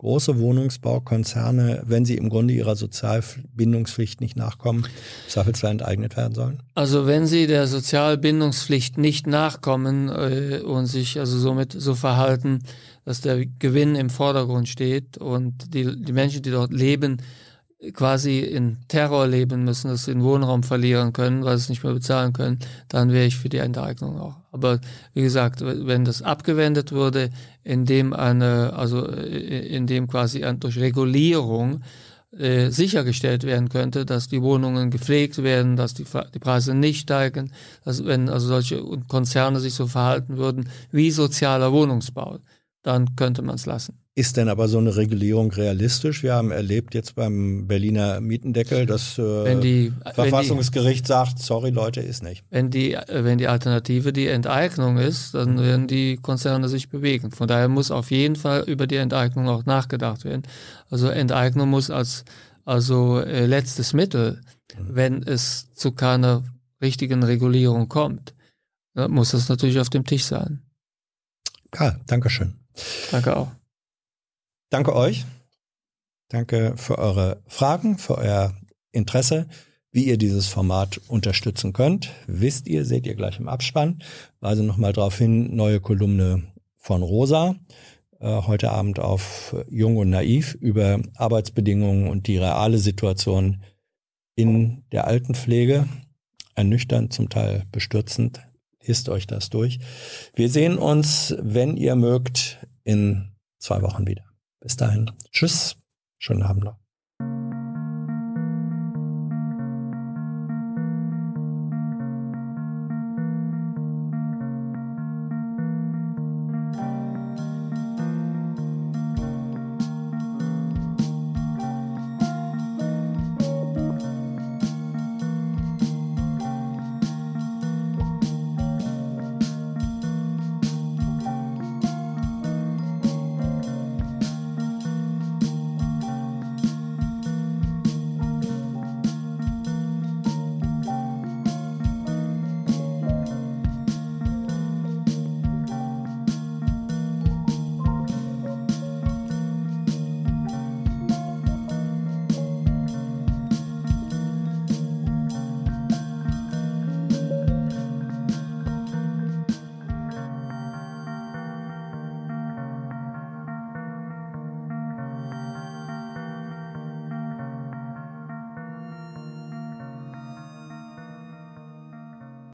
große Wohnungsbaukonzerne, wenn sie im Grunde ihrer Sozialbindungspflicht nicht nachkommen, im Zweifelsfall enteignet werden sollen? Also wenn sie der Sozialbindungspflicht nicht nachkommen äh, und sich also somit so verhalten, dass der Gewinn im Vordergrund steht und die, die Menschen, die dort leben, quasi in Terror leben müssen, dass sie den Wohnraum verlieren können, weil sie es nicht mehr bezahlen können, dann wäre ich für die Enteignung auch. Aber wie gesagt, wenn das abgewendet würde, indem eine, also äh, indem quasi durch Regulierung äh, sichergestellt werden könnte, dass die Wohnungen gepflegt werden, dass die, die Preise nicht steigen, dass wenn also solche Konzerne sich so verhalten würden wie sozialer Wohnungsbau, dann könnte man es lassen. Ist denn aber so eine Regulierung realistisch? Wir haben erlebt jetzt beim Berliner Mietendeckel, dass äh, Wenn die, wenn die, Verfassungsgericht sagt, sorry Leute, ist nicht. wenn die, äh, wenn die Alternative die Enteignung ist, dann werden die Konzerne sich bewegen. Von daher muss auf jeden Fall über die Enteignung auch nachgedacht werden. Also Enteignung muss als also äh, letztes Mittel, wenn es zu keiner richtigen Regulierung kommt, dann muss das natürlich auf dem Tisch sein. Karl, Dankeschön. Danke auch. Danke euch. Danke für eure Fragen, für euer Interesse. Wie ihr dieses Format unterstützen könnt, wisst ihr, seht ihr gleich im Abspann. Weise nochmal darauf hin, neue Kolumne von Rosa. Äh, heute Abend auf Jung und Naiv über Arbeitsbedingungen und die reale Situation in der Altenpflege. Ernüchternd, zum Teil bestürzend. Lest euch das durch. Wir sehen uns, wenn ihr mögt, in zwei Wochen wieder. Bis dahin. Tschüss. Schönen Abend noch.